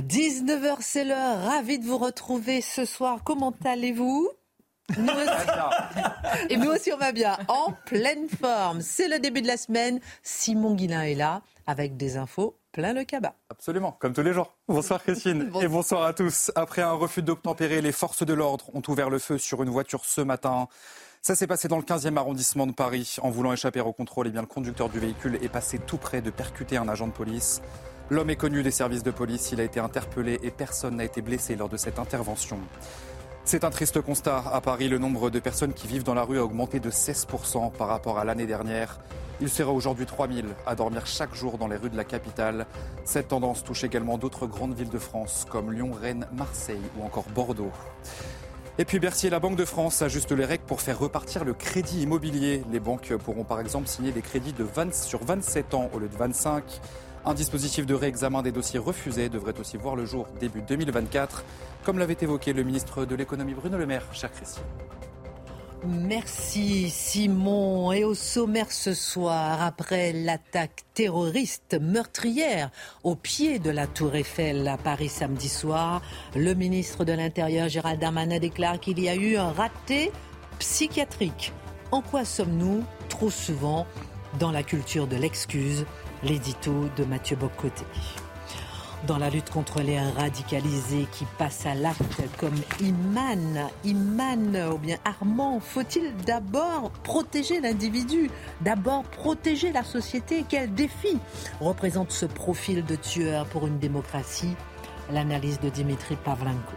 19h, c'est l'heure. Ravi de vous retrouver ce soir. Comment allez-vous? Nous aussi. Et nous aussi, on va bien. En pleine forme. C'est le début de la semaine. Simon Guillain est là avec des infos plein le cabas. Absolument, comme tous les jours. Bonsoir Christine et bonsoir à tous. Après un refus d'obtempérer, les forces de l'ordre ont ouvert le feu sur une voiture ce matin. Ça s'est passé dans le 15e arrondissement de Paris. En voulant échapper au contrôle, et eh bien, le conducteur du véhicule est passé tout près de percuter un agent de police. L'homme est connu des services de police, il a été interpellé et personne n'a été blessé lors de cette intervention. C'est un triste constat. À Paris, le nombre de personnes qui vivent dans la rue a augmenté de 16% par rapport à l'année dernière. Il sera aujourd'hui 3000 à dormir chaque jour dans les rues de la capitale. Cette tendance touche également d'autres grandes villes de France comme Lyon, Rennes, Marseille ou encore Bordeaux. Et puis Bercy et la Banque de France ajustent les règles pour faire repartir le crédit immobilier. Les banques pourront par exemple signer des crédits de 20, sur 27 ans au lieu de 25. Un dispositif de réexamen des dossiers refusés devrait aussi voir le jour début 2024, comme l'avait évoqué le ministre de l'économie Bruno Le Maire, cher Christian. Merci Simon. Et au sommaire ce soir, après l'attaque terroriste meurtrière au pied de la tour Eiffel à Paris samedi soir, le ministre de l'Intérieur Gérald Darmanin déclare qu'il y a eu un raté psychiatrique. En quoi sommes-nous trop souvent dans la culture de l'excuse l'édito de Mathieu Bocoté. Dans la lutte contre les radicalisés qui passent à l'acte comme Iman, Iman ou bien Armand, faut-il d'abord protéger l'individu, d'abord protéger la société? Quel défi représente ce profil de tueur pour une démocratie? L'analyse de Dimitri Pavlenko.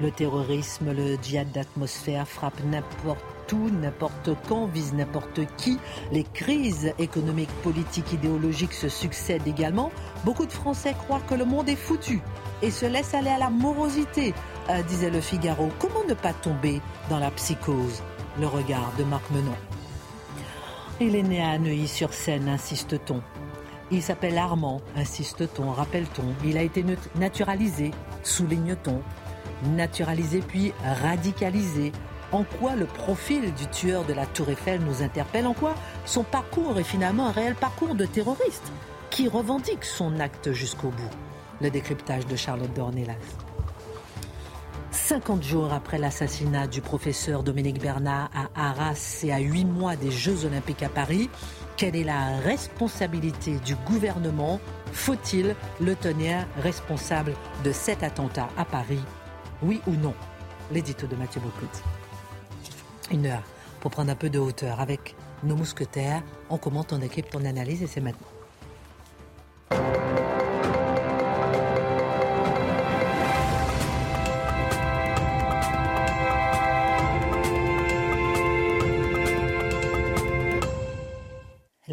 Le terrorisme, le djihad d'atmosphère frappe n'importe n'importe quand, vise n'importe qui. Les crises économiques, politiques, idéologiques se succèdent également. Beaucoup de Français croient que le monde est foutu et se laissent aller à la morosité, euh, disait le Figaro. Comment ne pas tomber dans la psychose? Le regard de Marc Menon. Il est né à Neuilly-sur-Seine, insiste-t-on. Il s'appelle Armand, insiste-t-on, rappelle-t-on. Il a été naturalisé, souligne-t-on. Naturalisé puis radicalisé, en quoi le profil du tueur de la Tour Eiffel nous interpelle, en quoi son parcours est finalement un réel parcours de terroriste qui revendique son acte jusqu'au bout? Le décryptage de Charlotte Dornelas. 50 jours après l'assassinat du professeur Dominique Bernard à Arras et à 8 mois des Jeux Olympiques à Paris, quelle est la responsabilité du gouvernement? Faut-il le tenir responsable de cet attentat à Paris? Oui ou non? L'édito de Mathieu Bocout une heure pour prendre un peu de hauteur avec nos mousquetaires. On commente, on équipe, on analyse et c'est maintenant.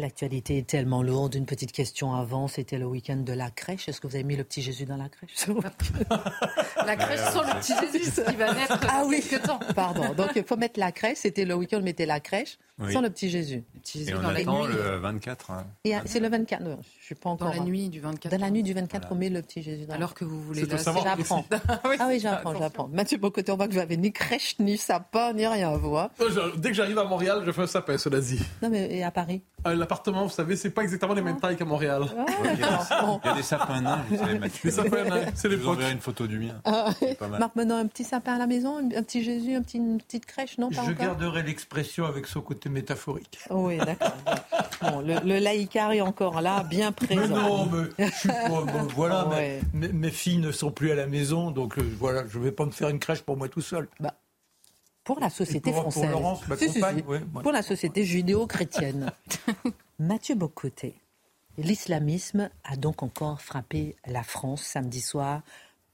L'actualité est tellement lourde. Une petite question avant, c'était le week-end de la crèche. Est-ce que vous avez mis le petit Jésus dans la crèche? La crèche sans le petit Jésus qui va naître ah oui. temps. Pardon. Donc il faut mettre la crèche. C'était le week-end, on mettait la crèche sans le petit Jésus. Et on attend le 24. Hein. C'est le 24. Non, je suis pas encore. Dans la nuit du 24. Dans la nuit du 24, on met le petit Jésus. Dans Alors que vous voulez. J'apprends. ah oui, j'apprends, j'apprends. Mathieu Bocoté, on voit que vous avez ni crèche, ni sapin, ni rien à voir. Dès que j'arrive à Montréal, je fais un sapin, cela dit. Non, mais et à Paris euh, L'appartement, vous savez, c'est pas exactement les mêmes ah. tailles qu'à Montréal. Ah, il, y a des, sapins nains, vous savez, Mathieu. Des sapins nains, c'est l'époque. Je vous une photo du mien. Ah, Marc, maintenant, un petit sapin à la maison, un petit Jésus, une petite crèche, non pas Je garderai l'expression avec son côté métaphorique. Oui, d'accord. Bon, le, le laïcard est encore là, bien présent. Mais non, mais je suis pas, voilà, mes, filles ne sont plus à la maison, donc euh, voilà, je ne vais pas me faire une crèche pour moi tout seul. Bah, pour la société française. Pour Laurence, ma compagne, Pour la société judéo-chrétienne. Mathieu Bocoté, l'islamisme a donc encore frappé la France samedi soir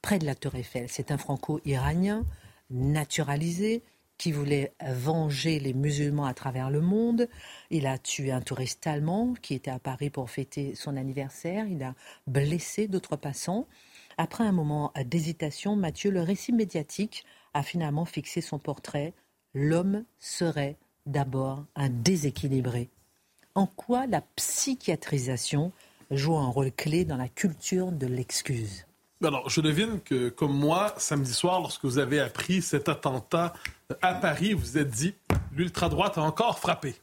près de la Tour Eiffel. C'est un franco-iranien naturalisé qui voulait venger les musulmans à travers le monde. Il a tué un touriste allemand qui était à Paris pour fêter son anniversaire. Il a blessé d'autres passants. Après un moment d'hésitation, Mathieu, le récit médiatique a finalement fixé son portrait. L'homme serait d'abord un déséquilibré. En quoi la psychiatrisation joue un rôle clé dans la culture de l'excuse? Alors, je devine que, comme moi, samedi soir, lorsque vous avez appris cet attentat à Paris, vous êtes dit, l'ultra-droite a encore frappé.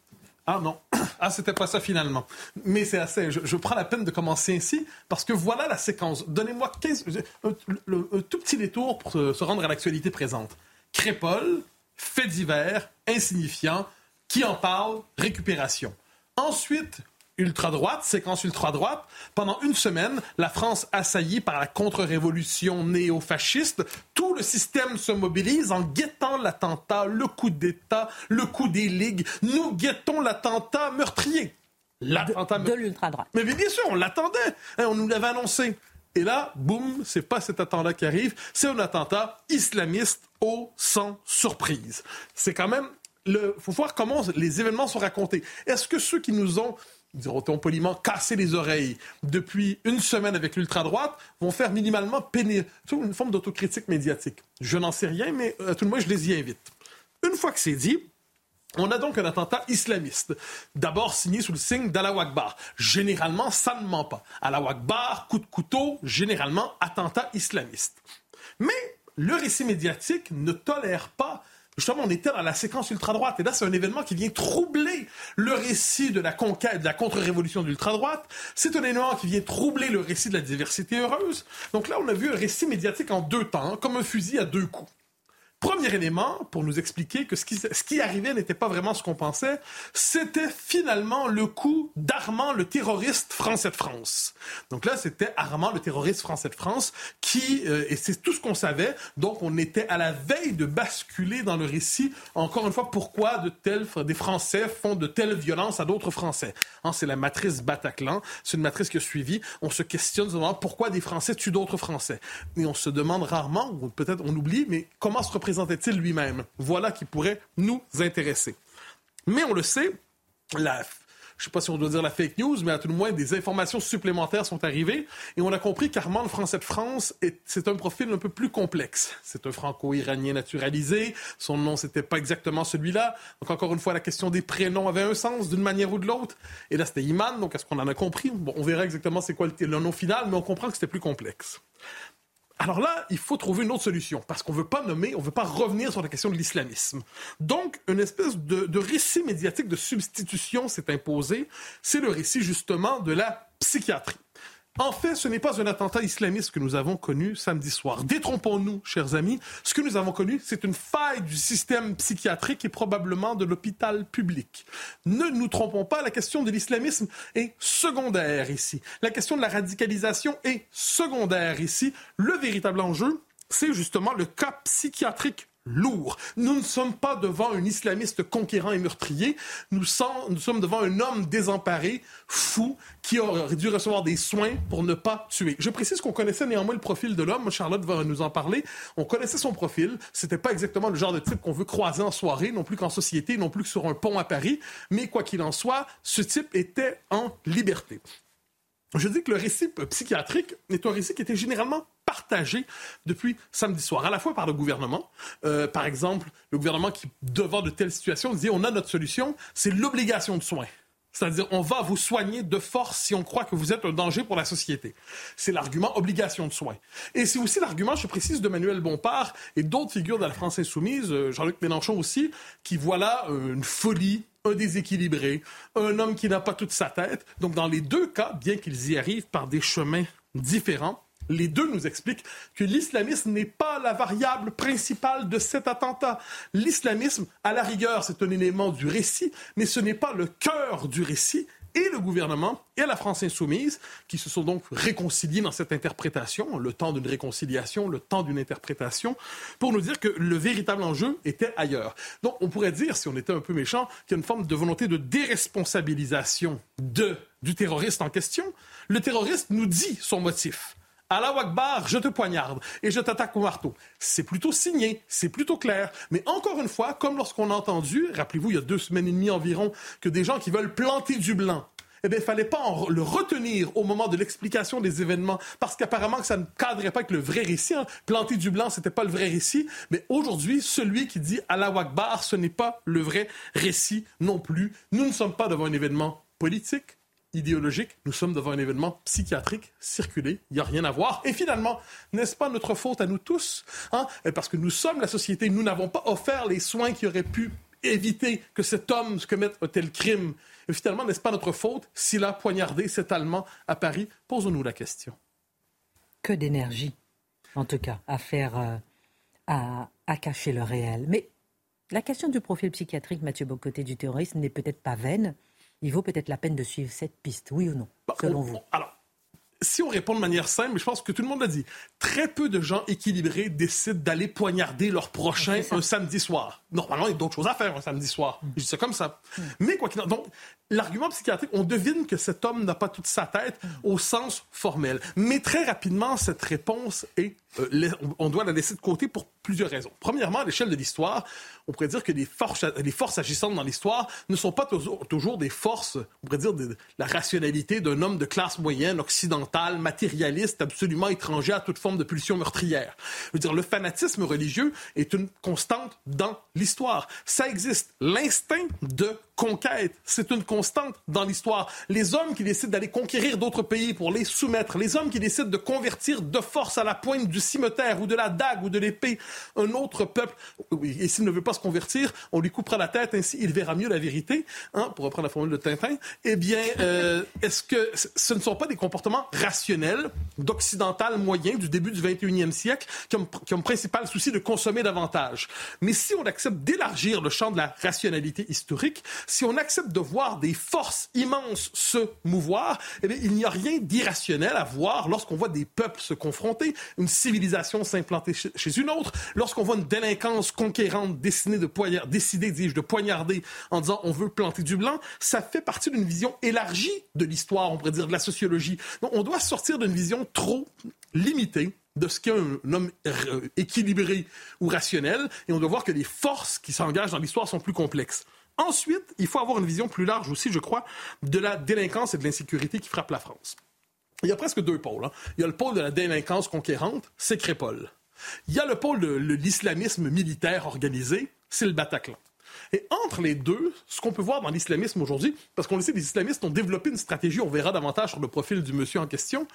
Ah non, ah c'était pas ça finalement. Mais c'est assez. Je, prends la peine de commencer ainsi parce que voilà la séquence. Donnez-moi 15, un, tout petit détour pour se, rendre à l'actualité présente. Crépole, fait divers, insignifiant, qui en parle, récupération. Ensuite, ultra-droite, séquence ultra-droite. Pendant une semaine, la France assaillie par la contre-révolution néo-fasciste, tout le système se mobilise en guettant l'attentat, le coup d'État, le coup des ligues. Nous guettons l'attentat meurtrier. L'attentat de, de l'ultra-droite. Mais bien sûr, on l'attendait. Hein, on nous l'avait annoncé. Et là, boum, c'est pas cet attentat qui arrive, c'est un attentat islamiste au sans surprise. C'est quand même il faut voir comment les événements sont racontés. Est-ce que ceux qui nous ont diront-on poliment, casser les oreilles depuis une semaine avec l'ultra-droite, vont faire minimalement pénétrer une forme d'autocritique médiatique. Je n'en sais rien, mais à tout le moins, je les y invite. Une fois que c'est dit, on a donc un attentat islamiste, d'abord signé sous le signe d'Allah Akbar. Généralement, ça ne ment pas. Allah Akbar, coup de couteau, généralement attentat islamiste. Mais le récit médiatique ne tolère pas Justement, on était dans la séquence ultra-droite. Et là, c'est un événement qui vient troubler le récit de la conquête, de la contre-révolution de l'ultra-droite. C'est un événement qui vient troubler le récit de la diversité heureuse. Donc là, on a vu un récit médiatique en deux temps, comme un fusil à deux coups. Premier élément pour nous expliquer que ce qui, arrivait n'était pas vraiment ce qu'on pensait, c'était finalement le coup d'Armand, le terroriste français de France. Donc là, c'était Armand, le terroriste français de France, qui, euh, et c'est tout ce qu'on savait, donc on était à la veille de basculer dans le récit, encore une fois, pourquoi de tels, des Français font de telles violences à d'autres Français. Hein, c'est la matrice Bataclan, c'est une matrice qui a suivi, on se questionne pourquoi des Français tuent d'autres Français. Et on se demande rarement, ou peut-être on oublie, mais comment se représente représentait-il lui-même? Voilà qui pourrait nous intéresser. Mais on le sait, la, je ne sais pas si on doit dire la fake news, mais à tout le moins, des informations supplémentaires sont arrivées et on a compris qu'Armand, le Français de France, c'est un profil un peu plus complexe. C'est un franco-iranien naturalisé. Son nom, c'était pas exactement celui-là. Donc, encore une fois, la question des prénoms avait un sens d'une manière ou de l'autre. Et là, c'était Iman. Donc, est-ce qu'on en a compris? Bon, on verra exactement c'est quoi le nom final, mais on comprend que c'était plus complexe. Alors là, il faut trouver une autre solution, parce qu'on ne veut pas nommer, on ne veut pas revenir sur la question de l'islamisme. Donc, une espèce de, de récit médiatique de substitution s'est imposé. C'est le récit justement de la psychiatrie. En fait, ce n'est pas un attentat islamiste que nous avons connu samedi soir. Détrompons-nous, chers amis. Ce que nous avons connu, c'est une faille du système psychiatrique et probablement de l'hôpital public. Ne nous trompons pas, la question de l'islamisme est secondaire ici. La question de la radicalisation est secondaire ici. Le véritable enjeu, c'est justement le cas psychiatrique lourd. Nous ne sommes pas devant un islamiste conquérant et meurtrier. Nous, sommes devant un homme désemparé, fou, qui aurait dû recevoir des soins pour ne pas tuer. Je précise qu'on connaissait néanmoins le profil de l'homme. Charlotte va nous en parler. On connaissait son profil. C'était pas exactement le genre de type qu'on veut croiser en soirée, non plus qu'en société, non plus que sur un pont à Paris. Mais quoi qu'il en soit, ce type était en liberté. Je dis que le récit psychiatrique est un récit qui était généralement partagé depuis samedi soir, à la fois par le gouvernement. Euh, par exemple, le gouvernement qui, devant de telles situations, dit on a notre solution, c'est l'obligation de soins. C'est-à-dire, on va vous soigner de force si on croit que vous êtes un danger pour la société. C'est l'argument obligation de soins. Et c'est aussi l'argument, je précise, de Manuel Bompard et d'autres figures de la France insoumise, euh, Jean-Luc Mélenchon aussi, qui voient là euh, une folie, un déséquilibré, un homme qui n'a pas toute sa tête. Donc, dans les deux cas, bien qu'ils y arrivent par des chemins différents, les deux nous expliquent que l'islamisme n'est pas la variable principale de cet attentat. L'islamisme, à la rigueur, c'est un élément du récit, mais ce n'est pas le cœur du récit. Et le gouvernement et la France insoumise, qui se sont donc réconciliés dans cette interprétation, le temps d'une réconciliation, le temps d'une interprétation, pour nous dire que le véritable enjeu était ailleurs. Donc on pourrait dire, si on était un peu méchant, qu'il y a une forme de volonté de déresponsabilisation de, du terroriste en question. Le terroriste nous dit son motif Allah Akbar, je te poignarde et je t'attaque au marteau. C'est plutôt signé, c'est plutôt clair. Mais encore une fois, comme lorsqu'on a entendu, rappelez-vous, il y a deux semaines et demie environ, que des gens qui veulent planter du blanc eh bien, il fallait pas le retenir au moment de l'explication des événements, parce qu'apparemment ça ne cadrait pas avec le vrai récit. Hein. Planter du blanc, c'était pas le vrai récit. Mais aujourd'hui, celui qui dit Allah Akbar, ce n'est pas le vrai récit non plus. Nous ne sommes pas devant un événement politique, idéologique, nous sommes devant un événement psychiatrique circulé, il n'y a rien à voir. Et finalement, n'est-ce pas notre faute à nous tous hein? Parce que nous sommes la société, nous n'avons pas offert les soins qui auraient pu éviter que cet homme commette un tel crime. Et finalement, n'est-ce pas notre faute s'il a poignardé cet Allemand à Paris? Posons-nous la question. Que d'énergie, en tout cas, à faire, euh, à, à, cacher le réel. Mais la question du profil psychiatrique, Mathieu Bocoté, du terrorisme n'est peut-être pas vaine. Il vaut peut-être la peine de suivre cette piste, oui ou non, bah, selon vous? Alors, si on répond de manière simple, je pense que tout le monde l'a dit, très peu de gens équilibrés décident d'aller poignarder leur prochain un samedi soir. Normalement, il y a d'autres choses à faire un samedi soir. Mm. Je dis ça comme ça. Mm. Mais quoi qu'il en donc l'argument psychiatrique, on devine que cet homme n'a pas toute sa tête mm. au sens formel. Mais très rapidement, cette réponse est, on doit la laisser de côté pour plusieurs raisons. Premièrement, à l'échelle de l'histoire, on pourrait dire que les forces, agissantes dans l'histoire ne sont pas toujours, toujours, des forces, on pourrait dire, de la rationalité d'un homme de classe moyenne, occidentale, matérialiste, absolument étranger à toute forme de pulsion meurtrière. Je veux dire, le fanatisme religieux est une constante dans l'histoire. Ça existe. L'instinct de conquête, c'est une constante dans l'histoire. Les hommes qui décident d'aller conquérir d'autres pays pour les soumettre, les hommes qui décident de convertir de force à la pointe du cimetière ou de la dague ou de l'épée un autre peuple, et s'il ne veut pas se convertir, on lui coupera la tête, ainsi il verra mieux la vérité, hein, pour reprendre la formule de Tintin. Eh bien, euh, est-ce que ce ne sont pas des comportements rationnels d'occidental moyen du début du 21e siècle qui ont, qui ont principal souci de consommer davantage? Mais si on accepte d'élargir le champ de la rationalité historique, si on accepte de voir des forces immenses se mouvoir, eh il n'y a rien d'irrationnel à voir lorsqu'on voit des peuples se confronter, une civilisation s'implanter chez une autre, lorsqu'on voit une délinquance conquérante décider de, poignarder, décider, dis de poignarder en disant on veut planter du blanc, ça fait partie d'une vision élargie de l'histoire, on pourrait dire de la sociologie. Donc, on doit sortir d'une vision trop limitée de ce qu'est un homme euh, équilibré ou rationnel, et on doit voir que les forces qui s'engagent dans l'histoire sont plus complexes. Ensuite, il faut avoir une vision plus large aussi, je crois, de la délinquance et de l'insécurité qui frappe la France. Il y a presque deux pôles. Hein. Il y a le pôle de la délinquance conquérante, c'est Crépole. Il y a le pôle de l'islamisme militaire organisé, c'est le Bataclan. Et entre les deux, ce qu'on peut voir dans l'islamisme aujourd'hui, parce qu'on le sait, les islamistes ont développé une stratégie, on verra davantage sur le profil du monsieur en question,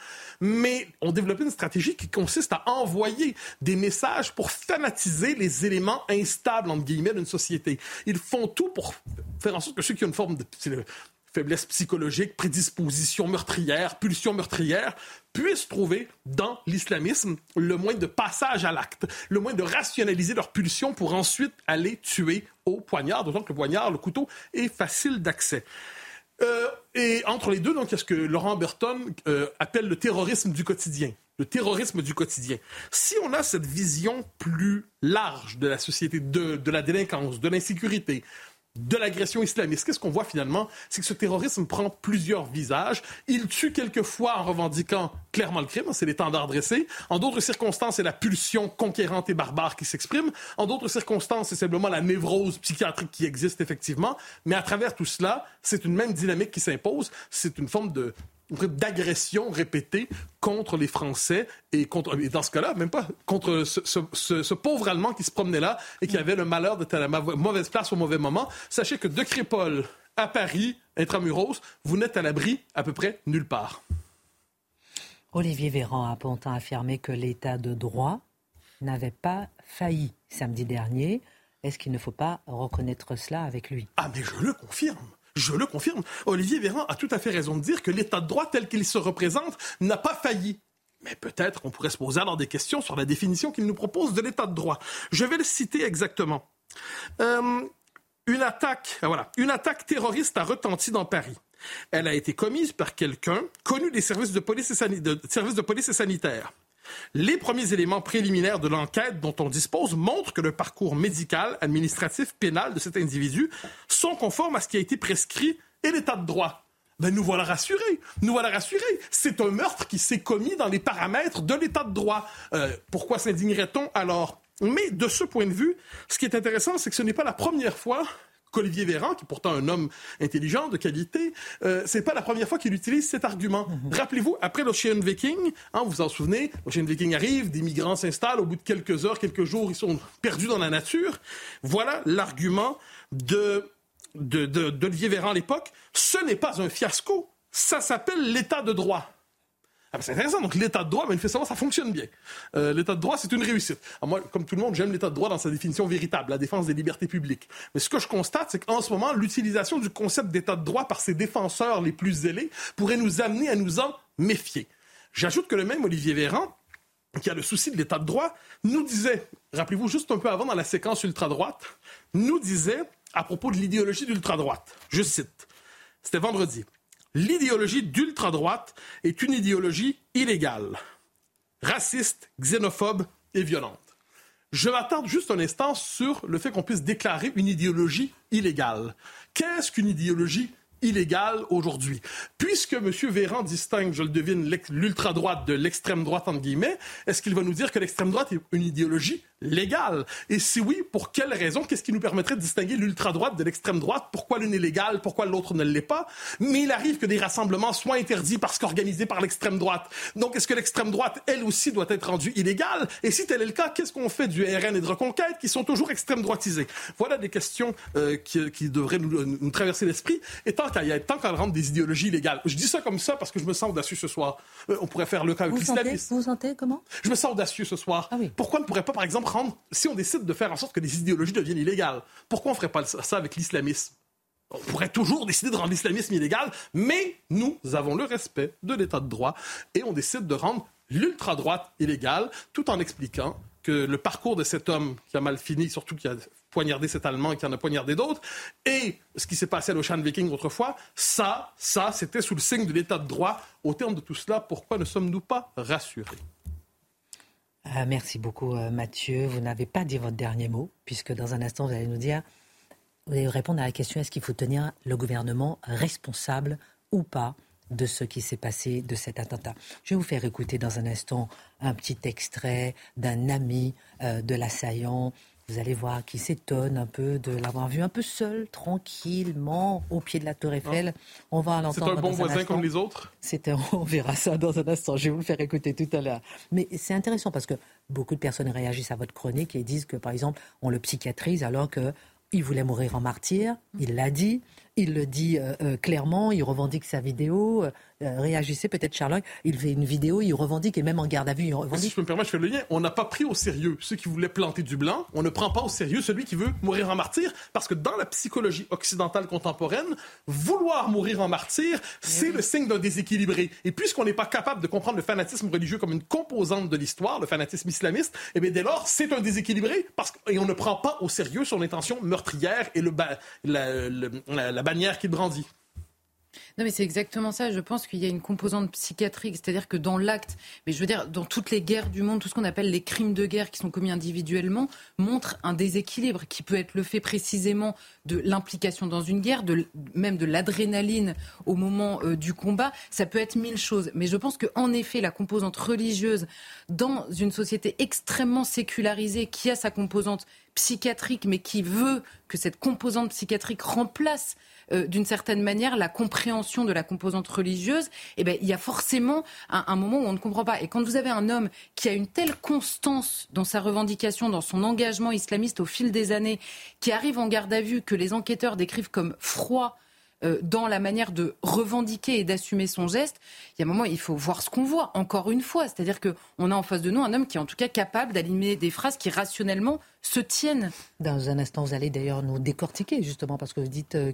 mais ont développé une stratégie qui consiste à envoyer des messages pour fanatiser les éléments instables, entre guillemets, d'une société. Ils font tout pour faire en sorte que ceux qui ont une forme de faiblesse psychologique, prédisposition meurtrière, pulsion meurtrière, puissent trouver dans l'islamisme le moyen de passage à l'acte, le moyen de rationaliser leur pulsion pour ensuite aller tuer au poignard, d'autant que le poignard, le couteau, est facile d'accès. Euh, et entre les deux, donc, il y a ce que Laurent Burton euh, appelle le terrorisme du quotidien? Le terrorisme du quotidien. Si on a cette vision plus large de la société, de, de la délinquance, de l'insécurité, de l'agression islamiste. Qu'est-ce qu'on voit finalement? C'est que ce terrorisme prend plusieurs visages. Il tue quelquefois en revendiquant clairement le crime, c'est l'étendard dressé. En d'autres circonstances, c'est la pulsion conquérante et barbare qui s'exprime. En d'autres circonstances, c'est simplement la névrose psychiatrique qui existe effectivement. Mais à travers tout cela, c'est une même dynamique qui s'impose. C'est une forme de, d'agression répétée contre les Français et contre, et dans ce cas-là, même pas contre ce, ce, pauvre Allemand qui se promenait là et qui avait le malheur d'être à la mauvaise place au mauvais moment. Sachez que de Crépole à Paris, intramuros, vous n'êtes à l'abri à peu près nulle part. Olivier Véran a pourtant affirmé que l'état de droit n'avait pas failli samedi dernier. Est-ce qu'il ne faut pas reconnaître cela avec lui? Ah, mais je le confirme. Je le confirme. Olivier Véran a tout à fait raison de dire que l'état de droit tel qu'il se représente n'a pas failli. Mais peut-être qu'on pourrait se poser alors des questions sur la définition qu'il nous propose de l'état de droit. Je vais le citer exactement. Euh, une attaque, ah, une attaque terroriste a retenti dans Paris. Elle a été commise par quelqu'un connu des services de police et, services de police et sanitaires. Les premiers éléments préliminaires de l'enquête dont on dispose montrent que le parcours médical, administratif, pénal de cet individu sont conformes à ce qui a été prescrit et l'état de droit. Ben nous voilà rassurés. Nous voilà rassurés. C'est un meurtre qui s'est commis dans les paramètres de l'état de droit. Euh, pourquoi s'indignerait-on alors? Mais de ce point de vue, ce qui est intéressant, c'est que ce n'est pas la première fois qu'Olivier Véran, qui est pourtant un homme intelligent, de qualité, euh, c'est pas la première fois qu'il utilise cet argument. Mhm. Rappelez-vous, après l'Ocean Viking, hein, vous vous en souvenez, l'Ocean Viking arrive, des migrants s'installent, au bout de quelques heures, quelques jours, ils sont perdus dans la nature. Voilà l'argument de d'Olivier Véran à l'époque, ce n'est pas un fiasco, ça s'appelle l'état de droit. Ah c'est intéressant. Donc, l'état de droit, manifestement, ça fonctionne bien. Euh, l'état de droit, c'est une réussite. moi, comme tout le monde, j'aime l'état de droit dans sa définition véritable, la défense des libertés publiques. Mais ce que je constate, c'est qu'en ce moment, l'utilisation du concept d'état de droit par ses défenseurs les plus zélés pourrait nous amener à nous en méfier. J'ajoute que le même Olivier Véran, qui a le souci de l'état de droit, nous disait, rappelez-vous, juste un peu avant dans la séquence ultra-droite, nous disait à propos de l'idéologie d'ultra-droite. Je cite. C'était vendredi. L'idéologie d'ultra-droite est une idéologie illégale, raciste, xénophobe et violente. Je m'attarde juste un instant sur le fait qu'on puisse déclarer une idéologie illégale. Qu'est-ce qu'une idéologie illégale aujourd'hui. Puisque M. Véran distingue, je le devine, l'ultra-droite de l'extrême-droite, entre guillemets, est-ce qu'il va nous dire que l'extrême-droite est une idéologie légal Et si oui, pour quelle raison? Qu'est-ce qui nous permettrait de distinguer l'ultra-droite de l'extrême-droite Pourquoi l'une est légale? Pourquoi l'autre ne l'est pas? Mais il arrive que des rassemblements soient interdits parce qu'organisés par l'extrême-droite. Donc, est-ce que l'extrême-droite, elle aussi, doit être rendue illégale? Et si tel est le cas, qu'est-ce qu'on fait du RN et de Reconquête qui sont toujours extrême-droitisés? Voilà des questions euh, qui, devraient nous, traverser l'esprit. Tant qu'il y a tant qu'à rendre des idéologies illégales. Je dis ça comme ça parce que je me sens audacieux ce soir. Euh, on pourrait faire le cas avec l'islamisme. Vous vous sentez comment? Je me sens audacieux ce soir. Ah Pourquoi ne pourrait pas, par exemple, si on décide de faire en sorte que des idéologies deviennent illégales, pourquoi on ne ferait pas ça avec l'islamisme? On pourrait toujours décider de rendre l'islamisme illégal, mais nous avons le respect de l'état de droit et on décide de rendre l'ultra-droite illégale tout en expliquant que le parcours de cet homme qui a mal fini, surtout qui a poignardé cet Allemand qui en a poignardé d'autres, et ce qui s'est passé à l'Ocean Viking autrefois, ça, ça, c'était sous le signe de l'état de droit. Au terme de tout cela, pourquoi ne sommes-nous pas rassurés? Ah, merci beaucoup, euh, Mathieu. Vous n'avez pas dit votre dernier mot, puisque dans un instant, vous allez nous dire, vous allez répondre à la question est-ce qu'il faut tenir le gouvernement responsable ou pas de ce qui s'est passé de cet attentat? Je vais vous faire écouter dans un instant un petit extrait d'un ami euh, de l'assaillant vous allez voir qu'il s'étonne un peu de l'avoir vu un peu seul, tranquillement, au pied de la Tour Eiffel. On va l'entendre. C'est un bon voisin comme les autres? On verra ça dans un instant. Je vais vous le faire écouter tout à l'heure. Mais c'est intéressant parce que beaucoup de personnes réagissent à votre chronique et disent que, par exemple, on le psychiatrise alors qu'il voulait mourir en martyr. Il l'a dit. Il le dit euh, euh, clairement, il revendique sa vidéo. Euh, réagissez peut-être, Charlotte. Il fait une vidéo, il revendique, et même en garde à vue, il revendique. Si je peux me permettre, je fais le lien. On n'a pas pris au sérieux ceux qui voulaient planter du blanc. On ne prend pas au sérieux celui qui veut mourir en martyr, parce que dans la psychologie occidentale contemporaine, vouloir mourir en martyr, c'est le signe d'un déséquilibré. Et puisqu'on n'est pas capable de comprendre le fanatisme religieux comme une composante de l'histoire, le fanatisme islamiste, eh bien dès lors, c'est un déséquilibré, parce et on ne prend pas au sérieux son intention meurtrière et le, la, la, la bannière qu'il brandit. Non, mais c'est exactement ça. Je pense qu'il y a une composante psychiatrique, c'est-à-dire que dans l'acte, mais je veux dire, dans toutes les guerres du monde, tout ce qu'on appelle les crimes de guerre qui sont commis individuellement, montre un déséquilibre qui peut être le fait précisément de l'implication dans une guerre, de, même de l'adrénaline au moment euh, du combat. Ça peut être mille choses. Mais je pense qu'en effet, la composante religieuse dans une société extrêmement sécularisée qui a sa composante psychiatrique, mais qui veut que cette composante psychiatrique remplace euh, d'une certaine manière la compréhension de la composante religieuse, eh ben, il y a forcément un, moment où on ne comprend pas. Et quand vous avez un homme qui a une telle constance dans sa revendication, dans son engagement islamiste au fil des années, qui arrive en garde à vue, que les enquêteurs décrivent comme froid, dans la manière de revendiquer et d'assumer son geste, il y a un moment, il faut voir ce qu'on voit, encore une fois. C'est-à-dire qu'on a en face de nous un homme qui est en tout cas capable d'aligner des phrases qui rationnellement se tiennent. Dans un instant, vous allez d'ailleurs nous décortiquer, justement, parce que vous dites euh,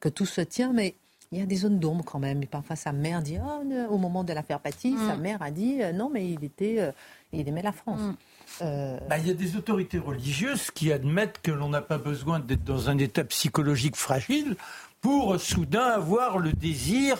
que tout se tient, mais il y a des zones d'ombre quand même. Et parfois, sa mère dit, oh, au moment de l'affaire Paty, mm. sa mère a dit, euh, non, mais il était, il aimait la France. Mm. Bah, il y a des autorités religieuses qui admettent que l'on n'a pas besoin d'être dans un état psychologique fragile pour soudain avoir le désir,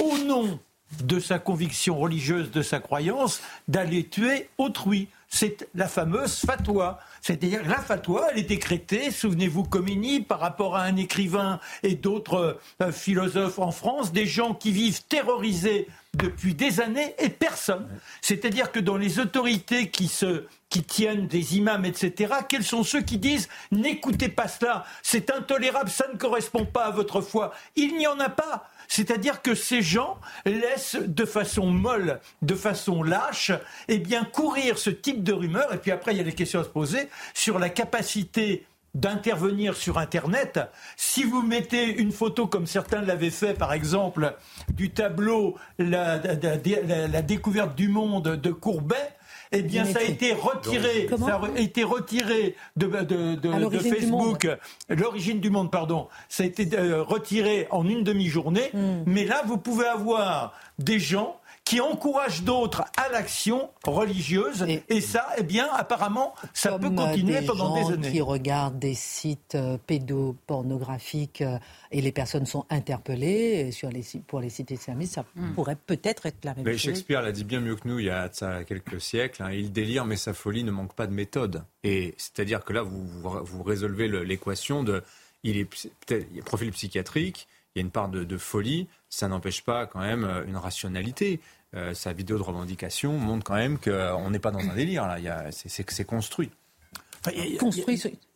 au nom de sa conviction religieuse, de sa croyance, d'aller tuer autrui. C'est la fameuse fatwa. C'est-à-dire la fatwa, elle est décrétée, souvenez-vous, Comini, par rapport à un écrivain et d'autres euh, philosophes en France, des gens qui vivent terrorisés depuis des années et personne. C'est-à-dire que dans les autorités qui se qui tiennent des imams, etc., quels sont ceux qui disent n'écoutez pas cela, c'est intolérable, ça ne correspond pas à votre foi Il n'y en a pas. C'est-à-dire que ces gens laissent de façon molle, de façon lâche, eh bien, courir ce type de rumeurs. Et puis après, il y a des questions à se poser sur la capacité d'intervenir sur Internet. Si vous mettez une photo comme certains l'avaient fait, par exemple, du tableau la, la découverte du monde de Courbet, eh bien, ça a été retiré, ça a été retiré de, de, de, Facebook. L'origine du monde, pardon. Ça a été euh, retiré en une demi-journée. Hmm. Mais là, vous pouvez avoir des gens qui encouragent d'autres à l'action religieuse. Et, ça, eh bien, apparemment, ça peut continuer pendant des années. Qui regardent des sites euh, pédopornographiques euh, et les personnes sont interpellées sur les, pour les sites islamistes, ça hmm. pourrait peut-être être la même mais Shakespeare l'a dit bien mieux que nous il y a ça quelques siècles. Hein. il délire, mais sa folie ne manque pas de méthode. Et c'est-à-dire que là, vous, vous, résolvez l'équation de. Il est peut-être profil psychiatrique, il y a une part de, de folie, ça n'empêche pas quand même euh, une rationalité. Euh, sa vidéo de revendication montre quand même qu'on n'est pas dans un délire, là. C'est construit. il,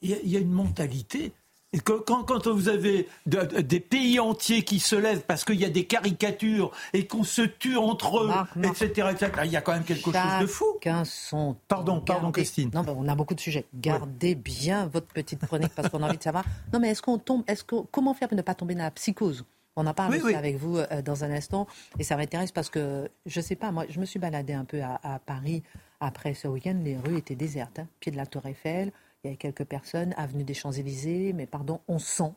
y a, une mentalité. Et quand, vous avez des pays entiers qui se lèvent parce qu'il y a des caricatures et qu'on se tue entre eux, etc., il y a quand même quelque chose de fou. Son... Pardon, pardon, Christine. Non, on a beaucoup de sujets. Gardez bien votre petite chronique parce qu'on a envie de savoir. Non, mais est-ce qu'on tombe, est-ce que comment faire pour ne pas tomber dans la psychose? On en parle avec vous euh, dans un instant. Et ça m'intéresse parce que, je ne sais pas, moi, je me suis baladée un peu à, Paris après ce week-end. Les rues étaient désertes. Hein. Pied de la Tour Eiffel, il y avait quelques personnes. Avenue des Champs-Élysées. Mais pardon, on sent,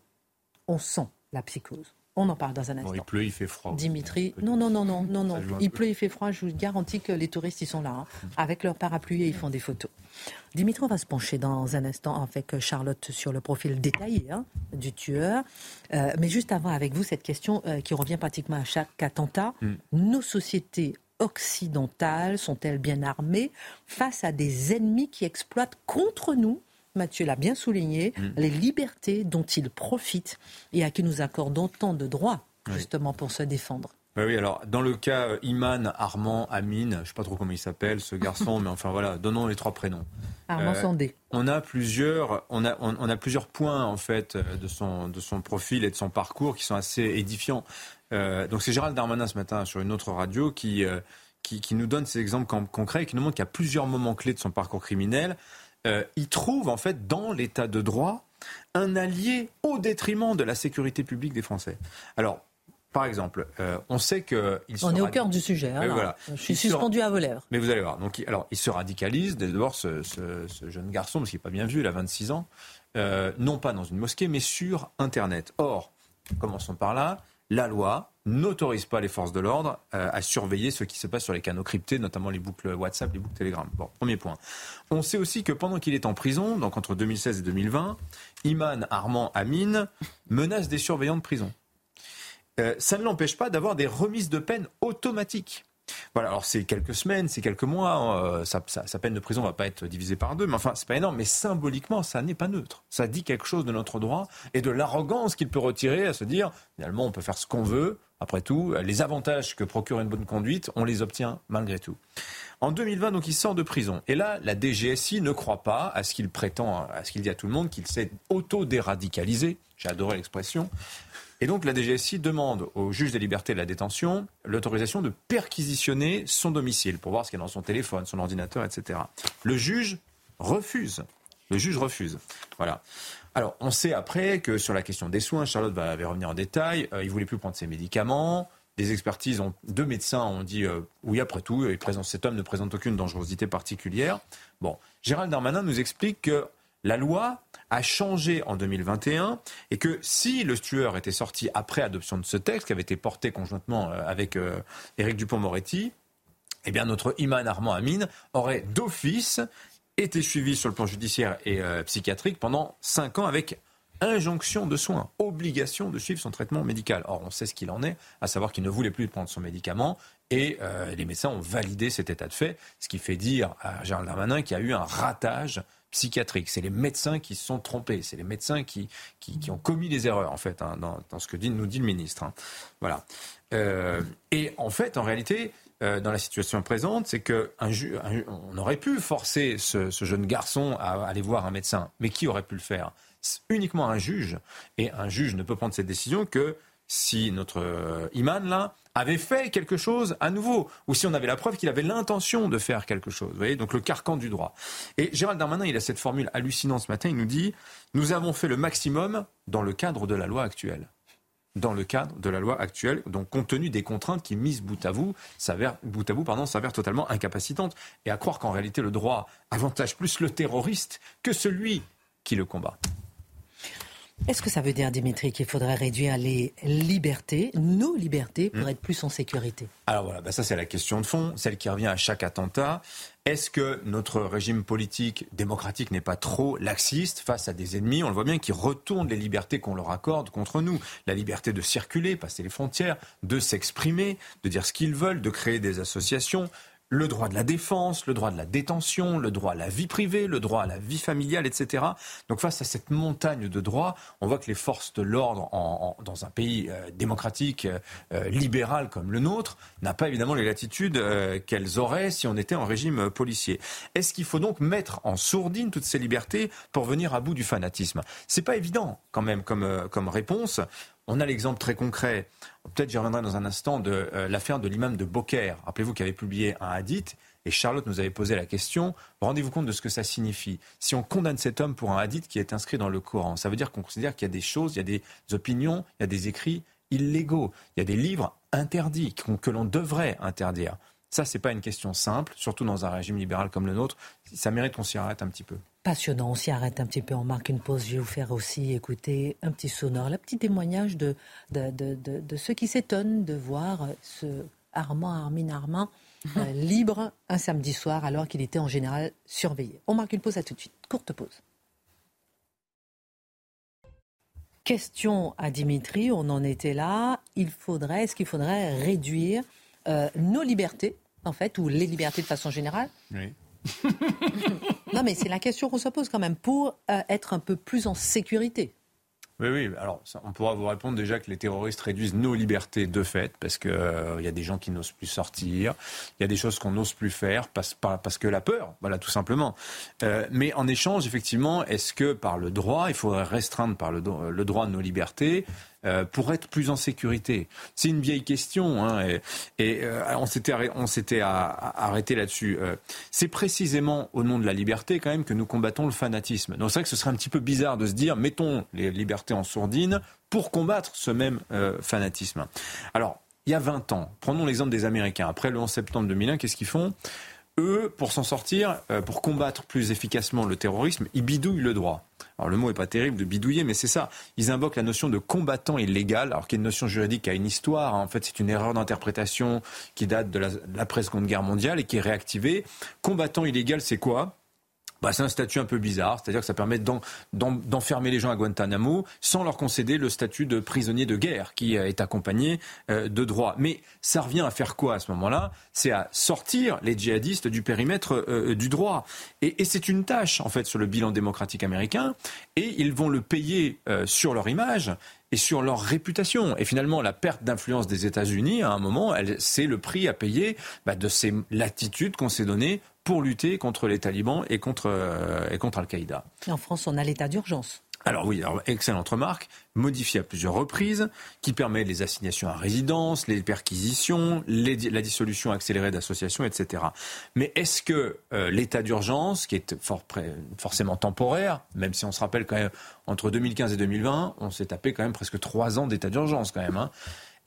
on sent la psychose. On en parle dans un instant. il pleut, il fait froid. Dimitri, non, non, non, non, non, non. Il pleut, il fait froid. Je vous garantis que les touristes, ils sont là, hein, avec leur parapluie et ils font des photos. Dimitri, on va se pencher dans un instant avec Charlotte sur le profil détaillé hein, du tueur. Euh, mais juste avant, avec vous, cette question euh, qui revient pratiquement à chaque attentat. Hmm. Nos sociétés occidentales sont-elles bien armées face à des ennemis qui exploitent contre nous Mathieu l'a bien souligné, mm. les libertés dont ils profitent et à qui nous accordons tant de droits, justement, pour se défendre. oui, alors dans le cas euh, Iman, Armand, Amine, je ne sais pas trop comment il s'appelle ce garçon, mais enfin voilà, donnons les trois prénoms. Armand euh, Sandé. On a plusieurs, on a, on, a plusieurs points en fait euh, de son, de son profil et de son parcours qui sont assez édifiants. donc c'est Gérald Darmanin ce matin sur une autre radio qui, qui, qui nous donne ces exemples concrets et qui nous montre qu'il y a plusieurs moments clés de son parcours criminel euh, il trouve en fait dans l'état de droit un allié au détriment de la sécurité publique des Français. Alors, par exemple, euh, on sait que... on est au cœur du sujet. Hein, Je suis suspendu à vos lèvres. Mais vous allez voir. Donc, alors, il se radicalise. D'abord, ce, jeune garçon, parce qu'il n'est pas bien vu, il a 26 ans, euh, non pas dans une mosquée, mais sur Internet. Or, commençons par là, la loi n'autorise pas les forces de l'ordre euh, à surveiller ce qui se passe sur les canaux cryptés, notamment les boucles WhatsApp, les boucles Telegram. Bon, premier point. On sait aussi que pendant qu'il est en prison, donc entre 2016 et 2020, Iman Armand Amin menace des surveillants de prison. Euh, ça ne l'empêche pas d'avoir des remises de peine automatiques. Voilà, alors c'est quelques semaines, c'est quelques mois, euh, sa, peine de prison va pas être divisée par deux, mais enfin c'est pas énorme, mais symboliquement ça n'est pas neutre. Ça dit quelque chose de notre droit et de l'arrogance qu'il peut retirer à se dire finalement on peut faire ce qu'on veut, après tout, les avantages que procure une bonne conduite, on les obtient malgré tout. En 2020, donc, il sort de prison. Et là, la DGSI ne croit pas à ce qu'il prétend, à ce qu'il dit à tout le monde, qu'il s'est auto-déradicalisé. J'ai adoré l'expression. Et donc la DGSI demande au juge des libertés de la détention l'autorisation de perquisitionner son domicile pour voir ce qu'il y a dans son téléphone, son ordinateur, etc. Le juge refuse. Le juge refuse. Voilà. Alors, on sait après que sur la question des soins, Charlotte va, revenir en détail. Euh, il voulait plus prendre ses médicaments. Des expertises, ont, deux médecins ont dit euh, oui, après tout, il présente, cet homme ne présente aucune dangerosité particulière. Bon, Gérald Darmanin nous explique que la loi a changé en 2021 et que si le tueur était sorti après adoption de ce texte qui avait été porté conjointement euh, avec euh, Éric Dupont-Moretti, eh notre Iman Armand Amin aurait d'office été suivi sur le plan judiciaire et euh, psychiatrique pendant cinq ans avec injonction de soins, obligation de suivre son traitement médical. Or, on sait ce qu'il en est, à savoir qu'il ne voulait plus prendre son médicament et les médecins ont validé cet état de fait, ce qui fait dire à Gérald Darmanin qu'il y a eu un ratage psychiatrique. C'est les médecins qui se sont trompés, c'est les médecins qui, qui, ont commis des erreurs, en fait, hein, dans, ce que nous dit le ministre. Hein. Voilà. Euh, et en fait, en réalité, euh, dans la situation présente, c'est qu'on on aurait pu forcer ce, ce, jeune garçon à aller voir un médecin, mais qui aurait pu le faire? Uniquement un juge. Et un juge ne peut prendre cette décision que si notre euh, imam là avait fait quelque chose à nouveau, ou si on avait la preuve qu'il avait l'intention de faire quelque chose. Vous voyez, donc le carcan du droit. Et Gérald Darmanin, il a cette formule hallucinante ce matin. Il nous dit nous avons fait le maximum dans le cadre de la loi actuelle. Dans le cadre de la loi actuelle, donc compte tenu des contraintes qui, mises bout à bout, s'avèrent, bout à totalement incapacitantes. Et à croire qu'en réalité le droit avantage plus le terroriste que celui qui le combat. Est-ce que ça veut dire, Dimitri, qu'il faudrait réduire les libertés, nos libertés, pour hmm. être plus en sécurité? Alors voilà, bah ça c'est la question de fond, celle qui revient à chaque attentat. Est-ce que notre régime politique démocratique n'est pas trop laxiste face à des ennemis, on le voit bien, qui retournent les libertés qu'on leur accorde contre nous La liberté de circuler, passer les frontières, de s'exprimer, de dire ce qu'ils veulent, de créer des associations, le droit de la défense, le droit de la détention, le droit à la vie privée, le droit à la vie familiale, etc. Donc face à cette montagne de droits, on voit que les forces de l'ordre dans un pays euh, démocratique, euh, libéral comme le nôtre, n'a pas évidemment les latitudes euh, qu'elles auraient si on était en régime policier. Est-ce qu'il faut donc mettre en sourdine toutes ces libertés pour venir à bout du fanatisme? C'est pas évident quand même comme, comme réponse. On a l'exemple très concret, peut-être j'y reviendrai dans un instant, de euh, l'affaire de l'imam de Beaucaire. Rappelez-vous qu'il avait publié un hadith et Charlotte nous avait posé la question, rendez-vous compte de ce que ça signifie. Si on condamne cet homme pour un hadith qui est inscrit dans le Coran, ça veut dire qu'on considère qu'il y a des choses, il y a des opinions, il y a des écrits illégaux, il y a des livres interdits que l'on devrait interdire. Ça, ce n'est pas une question simple, surtout dans un régime libéral comme le nôtre. Ça mérite qu'on s'y arrête un petit peu passionnant. On s'y arrête un petit peu, on marque une pause. Je vais vous faire aussi écouter un petit sonore, le petit témoignage de, de, de, de, ceux qui s'étonnent de voir ce Armand Armin Armand euh, libre un samedi soir alors qu'il était en général surveillé. On marque une pause à tout de suite. Courte pause. Question à Dimitri, on en était là. Il faudrait, est-ce qu'il faudrait réduire euh, nos libertés, en fait, ou les libertés de façon générale oui. non, mais c'est la question qu'on se pose quand même pour euh, être un peu plus en sécurité. Oui, oui. Alors, on pourra vous répondre déjà que les terroristes réduisent nos libertés de fait, parce qu'il euh, y a des gens qui n'osent plus sortir, il y a des choses qu'on n'ose plus faire, parce, parce, que la peur, voilà, tout simplement. Euh, mais en échange, effectivement, est-ce que par le droit, il faudrait restreindre par le, le droit de nos libertés pour être plus en sécurité C'est une vieille question, hein, et, euh, on s'était arrêté là-dessus. Euh, c'est précisément au nom de la liberté quand même que nous combattons le fanatisme. Donc c'est vrai que ce serait un petit peu bizarre de se dire mettons les libertés en sourdine pour combattre ce même fanatisme. Alors il y a 20 ans, prenons l'exemple des Américains. Après le 11 septembre 2001, qu'est-ce qu'ils font? Eux, pour s'en sortir, euh, pour combattre plus efficacement le terrorisme, ils bidouillent le droit. Alors le mot est pas terrible de bidouiller, mais c'est ça. Ils invoquent la notion de combattant illégal, alors qu'il y a une notion juridique qui a une histoire. Hein. En fait, c'est une erreur d'interprétation qui date de l'après-seconde guerre mondiale et qui est réactivée. Combattant illégal, c'est quoi? Bah, c'est un statut un peu bizarre, c'est-à-dire que ça permet d'enfermer les gens à Guantanamo sans leur concéder le statut de prisonnier de guerre qui est accompagné euh, de droit. Mais ça revient à faire quoi à ce moment-là? C'est à sortir les djihadistes du périmètre euh, euh, du droit. Et, c'est une tâche, en fait, sur le bilan démocratique américain, et ils vont le payer sur leur image et sur leur réputation. Et finalement, la perte d'influence des États-Unis, à un moment, c'est le prix à payer bah, de ces latitudes qu'on s'est données pour lutter contre les talibans et contre, euh, et contre Al-Qaïda. En France, on a l'état d'urgence. Alors oui, alors, excellente remarque, modifié à plusieurs reprises, qui permet les assignations à résidence, les perquisitions, la dissolution accélérée d'associations, etc. Mais est-ce que euh, l'état d'urgence, qui est fort, forcément temporaire, même si on se rappelle quand même, entre 2015 et 2020, on s'est tapé quand même presque trois ans d'état d'urgence quand même, hein,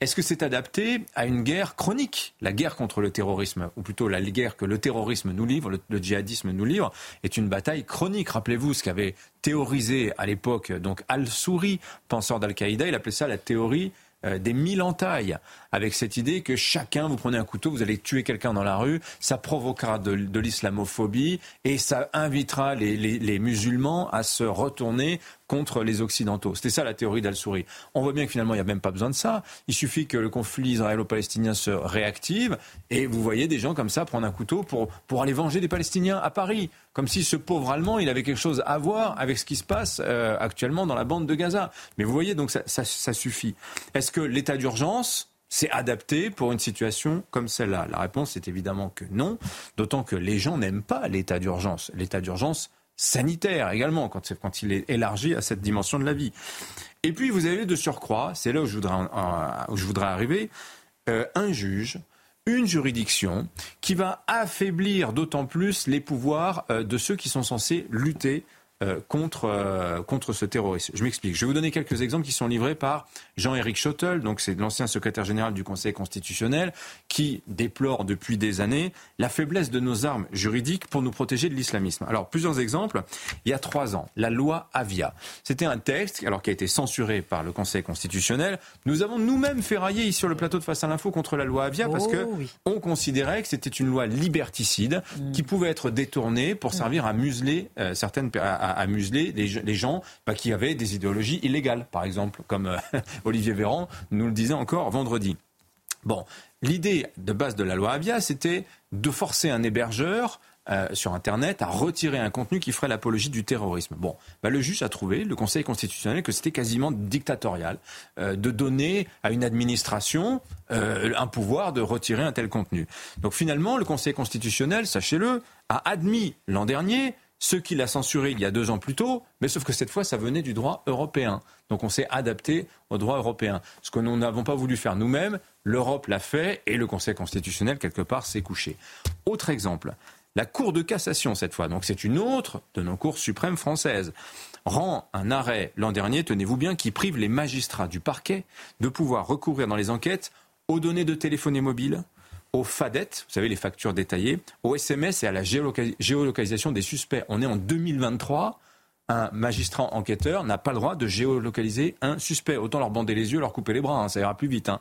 est-ce que c'est adapté à une guerre chronique La guerre contre le terrorisme, ou plutôt la guerre que le terrorisme nous livre, le, djihadisme nous livre, est une bataille chronique. Rappelez-vous ce qu'avait théorisé à l'époque donc Al-Souri, penseur d'Al-Qaïda, il appelait ça la théorie euh, des mille entailles, avec cette idée que chacun, vous prenez un couteau, vous allez tuer quelqu'un dans la rue, ça provoquera de, l'islamophobie et ça invitera les, les, musulmans à se retourner contre les Occidentaux. C'était ça la théorie d'Al-Souri. On voit bien que finalement, il n'y a même pas besoin de ça. Il suffit que le conflit israélo-palestinien se réactive et vous voyez des gens comme ça prendre un couteau pour, pour aller venger des Palestiniens à Paris. Comme si ce pauvre Allemand, il avait quelque chose à voir avec ce qui se passe euh, actuellement dans la bande de Gaza. Mais vous voyez, donc ça, ça suffit. Est-ce que l'état d'urgence c'est adapté pour une situation comme celle-là? La réponse est évidemment que non, d'autant que les gens n'aiment pas l'état d'urgence. L'état d'urgence sanitaire également, quand, il est élargi à cette dimension de la vie. Et puis vous avez de surcroît, c'est là où je voudrais, où je voudrais arriver, euh, un juge une juridiction qui va affaiblir d'autant plus les pouvoirs euh, de ceux qui sont censés lutter euh, contre, euh, contre ce terrorisme. Je m'explique. Je vais vous donner quelques exemples qui sont livrés par Jean-Éric Schottel, donc c'est l'ancien secrétaire général du Conseil constitutionnel, qui déplore depuis des années la faiblesse de nos armes juridiques pour nous protéger de l'islamisme. Alors, plusieurs exemples. Il y a trois ans, la loi Avia. C'était un texte alors, qui a été censuré par le Conseil constitutionnel. Nous avons nous-mêmes ferraillé sur le plateau de Face à l'info contre la loi Avia parce que oh on considérait que c'était une loi liberticide mm. qui pouvait être détournée pour mm. servir à museler euh, certaines à, museler les, gens bah, qui avaient des idéologies illégales, par exemple, comme euh, Olivier Véran nous le disait encore vendredi. Bon, l'idée de base de la loi Avia, c'était de forcer un hébergeur euh, sur Internet à retirer un contenu qui ferait l'apologie du terrorisme. Bon, bah, le juge a trouvé, le Conseil constitutionnel, que c'était quasiment dictatorial euh, de donner à une administration un pouvoir de retirer un tel contenu. Donc finalement, le Conseil constitutionnel, sachez-le, a admis l'an dernier ce qu'il a censuré il y a deux ans plus tôt, mais sauf que cette fois, ça venait du droit européen. Donc on s'est adapté au droit européen. Ce que nous n'avons pas voulu faire nous-mêmes, l'Europe l'a fait et le Conseil constitutionnel, quelque part, s'est couché. Autre exemple, la Cour de cassation, cette fois, donc c'est une autre de nos cours suprêmes françaises, rend un arrêt l'an dernier, tenez-vous bien, qui prive les magistrats du parquet de pouvoir recourir dans les enquêtes aux données de téléphonie mobile, aux FADET, vous savez, les factures détaillées, aux SMS et à la géolocalisation des suspects. On est en 2023. Un magistrat enquêteur n'a pas le droit de géolocaliser un suspect. Autant leur bander les yeux, leur couper les bras, hein, ça ira plus vite. Hein.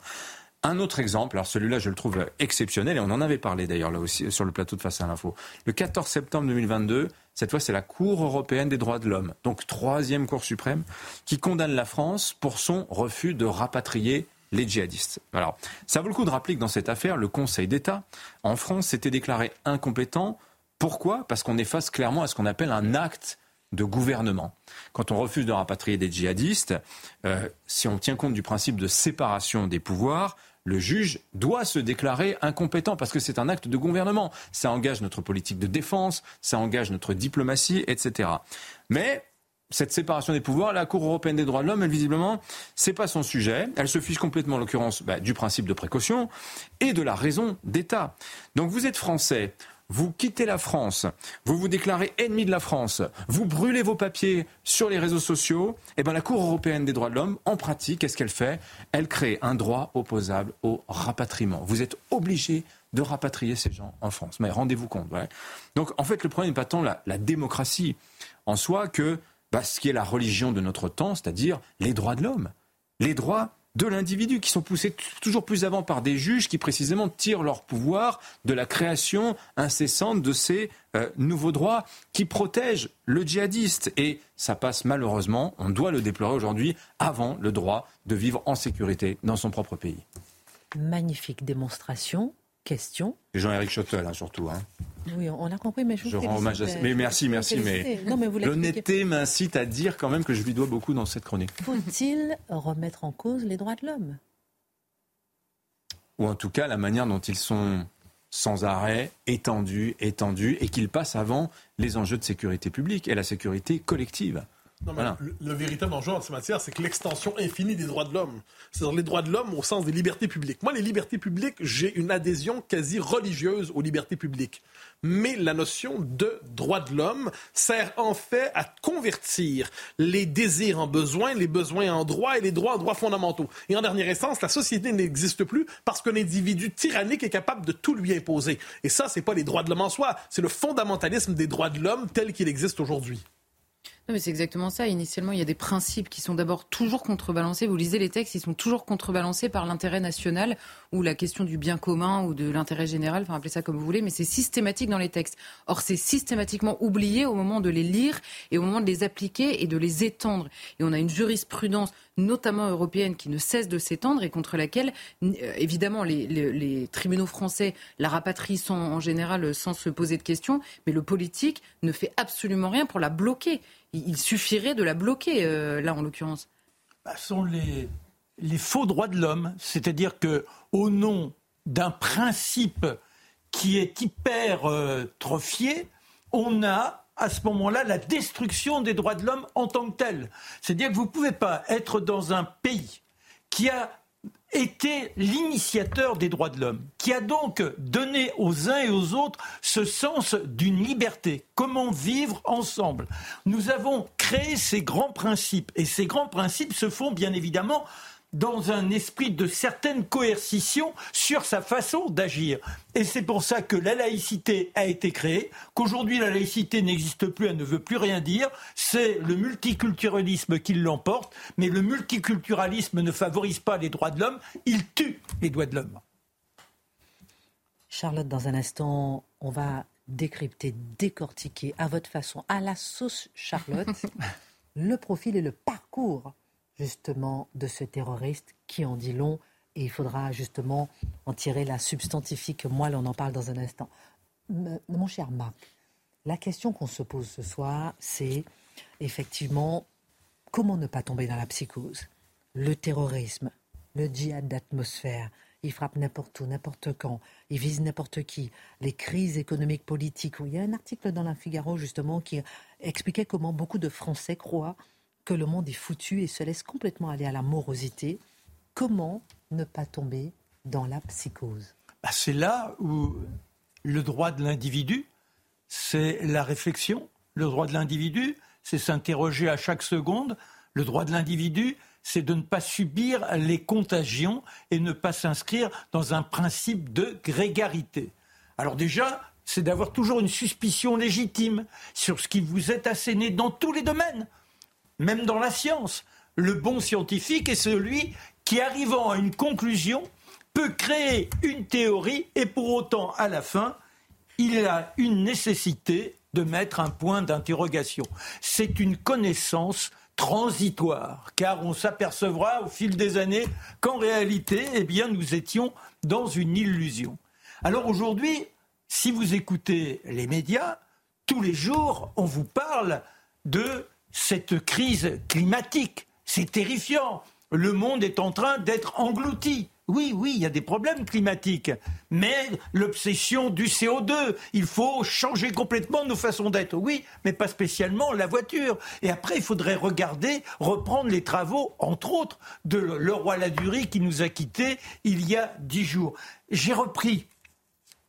Un autre exemple, alors celui-là je le trouve exceptionnel, et on en avait parlé d'ailleurs là aussi sur le plateau de Face à l'info. Le 14 septembre 2022, cette fois c'est la Cour européenne des droits de l'homme, donc troisième Cour suprême, qui condamne la France pour son refus de rapatrier les djihadistes. Alors, ça vaut le coup de rappeler que dans cette affaire, le Conseil d'État, en France, s'était déclaré incompétent. Pourquoi? Parce qu'on est face clairement à ce qu'on appelle un acte de gouvernement. Quand on refuse de rapatrier des djihadistes, euh, si on tient compte du principe de séparation des pouvoirs, le juge doit se déclarer incompétent parce que c'est un acte de gouvernement. Ça engage notre politique de défense, ça engage notre diplomatie, etc. Mais cette séparation des pouvoirs, la Cour européenne des droits de l'homme, elle visiblement, c'est pas son sujet. Elle se fiche complètement, en l'occurrence, bah, du principe de précaution et de la raison d'État. Donc vous êtes français, vous quittez la France, vous vous déclarez ennemi de la France, vous brûlez vos papiers sur les réseaux sociaux, et eh bien la Cour européenne des droits de l'homme, en pratique, qu'est-ce qu'elle fait? Elle crée un droit opposable au rapatriement. Vous êtes obligé de rapatrier ces gens en France. Mais rendez-vous compte. Donc en fait, le problème n'est pas tant la démocratie en soi que bah, ce qui est la religion de notre temps, c'est-à-dire les droits de l'homme, les droits de l'individu, qui sont poussés toujours plus avant par des juges qui précisément tirent leur pouvoir de la création incessante de ces euh, nouveaux droits qui protègent le djihadiste. Et ça passe malheureusement, on doit le déplorer aujourd'hui, avant le droit de vivre en sécurité dans son propre pays. Magnifique démonstration question. Jean-Éric Chotel, hein, surtout. Hein. Oui, on a compris, mais je, je rends hommage à... Mais merci, merci, mais, l'honnêteté m'incite à dire quand même que je lui dois beaucoup dans cette chronique. Faut-il remettre en cause les droits de l'homme? Ou en tout cas la manière dont ils sont sans arrêt, étendus, étendus, et qu'ils passent avant les enjeux de sécurité publique et la sécurité collective. Non, mais le, véritable enjeu en cette matière, c'est que l'extension infinie des droits de l'homme, c'est-à-dire les droits de l'homme au sens des libertés publiques. Moi, les libertés publiques, j'ai une adhésion quasi religieuse aux libertés publiques. Mais la notion de droit de l'homme sert en fait à convertir les désirs en besoins, les besoins en droits et les droits en droits fondamentaux. Et en dernière instance, la société n'existe plus parce qu'un individu tyrannique est capable de tout lui imposer. Et ça, c'est pas les droits de l'homme en soi, c'est le fondamentalisme des droits de l'homme tel qu'il existe aujourd'hui. C'est exactement ça. Initialement, il y a des principes qui sont d'abord toujours contrebalancés. Vous lisez les textes, ils sont toujours contrebalancés par l'intérêt national ou la question du bien commun ou de l'intérêt général, enfin appelez ça comme vous voulez, mais c'est systématique dans les textes. Or, c'est systématiquement oublié au moment de les lire et au moment de les appliquer et de les étendre. Et on a une jurisprudence notamment européenne, qui ne cesse de s'étendre et contre laquelle, euh, évidemment, les, tribunaux français la rapatrient en général sans se poser de questions, mais le politique ne fait absolument rien pour la bloquer. Il, suffirait de la bloquer, euh, là, en l'occurrence. Ce bah, sont les, faux droits de l'homme, c'est-à-dire que au nom d'un principe qui est hypertrophié, on a à ce moment-là la destruction des droits de l'homme en tant que tel. C'est-à-dire que vous ne pouvez pas être dans un pays qui a été l'initiateur des droits de l'homme, qui a donc donné aux uns et aux autres ce sens d'une liberté. Comment vivre ensemble? Nous avons créé ces grands principes, et ces grands principes se font bien évidemment dans un esprit de certaine coercition sur sa façon d'agir. Et c'est pour ça que la laïcité a été créée, qu'aujourd'hui la laïcité n'existe plus, elle ne veut plus rien dire, c'est le multiculturalisme qui l'emporte, mais le multiculturalisme ne favorise pas les droits de l'homme, il tue les droits de l'homme. Charlotte, dans un instant, on va décrypter, décortiquer à votre façon, à la sauce Charlotte, le profil et le parcours justement de ce terroriste qui en dit long et il faudra justement en tirer la substantifique moelle, on en parle dans un instant. Mon cher Marc, la question qu'on se pose ce soir, c'est effectivement comment ne pas tomber dans la psychose? Le terrorisme, le djihad d'atmosphère, il frappe n'importe où, n'importe quand, il vise n'importe qui, les crises économiques, politiques. Il y a un article dans la Figaro justement qui expliquait comment beaucoup de Français croient le monde est foutu et se laisse complètement aller à la morosité, comment ne pas tomber dans la psychose bah, C'est là où le droit de l'individu, c'est la réflexion. Le droit de l'individu, c'est s'interroger à chaque seconde. Le droit de l'individu, c'est de ne pas subir les contagions et ne pas s'inscrire dans un principe de grégarité. Alors déjà, c'est d'avoir toujours une suspicion légitime sur ce qui vous est asséné dans tous les domaines même dans la science. Le bon scientifique est celui qui, arrivant à une conclusion, peut créer une théorie et pour autant, à la fin, il a une nécessité de mettre un point d'interrogation. C'est une connaissance transitoire, car on s'apercevra au fil des années qu'en réalité, eh bien, nous étions dans une illusion. Alors aujourd'hui, si vous écoutez les médias, tous les jours, on vous parle de cette crise climatique. C'est terrifiant. Le monde est en train d'être englouti. Oui, oui, il y a des problèmes climatiques, mais l'obsession du CO2, il faut changer complètement nos façons d'être. Oui, mais pas spécialement la voiture. Et après, il faudrait regarder, reprendre les travaux, entre autres, de Leroy Ladurie qui nous a quittés il y a dix jours. J'ai repris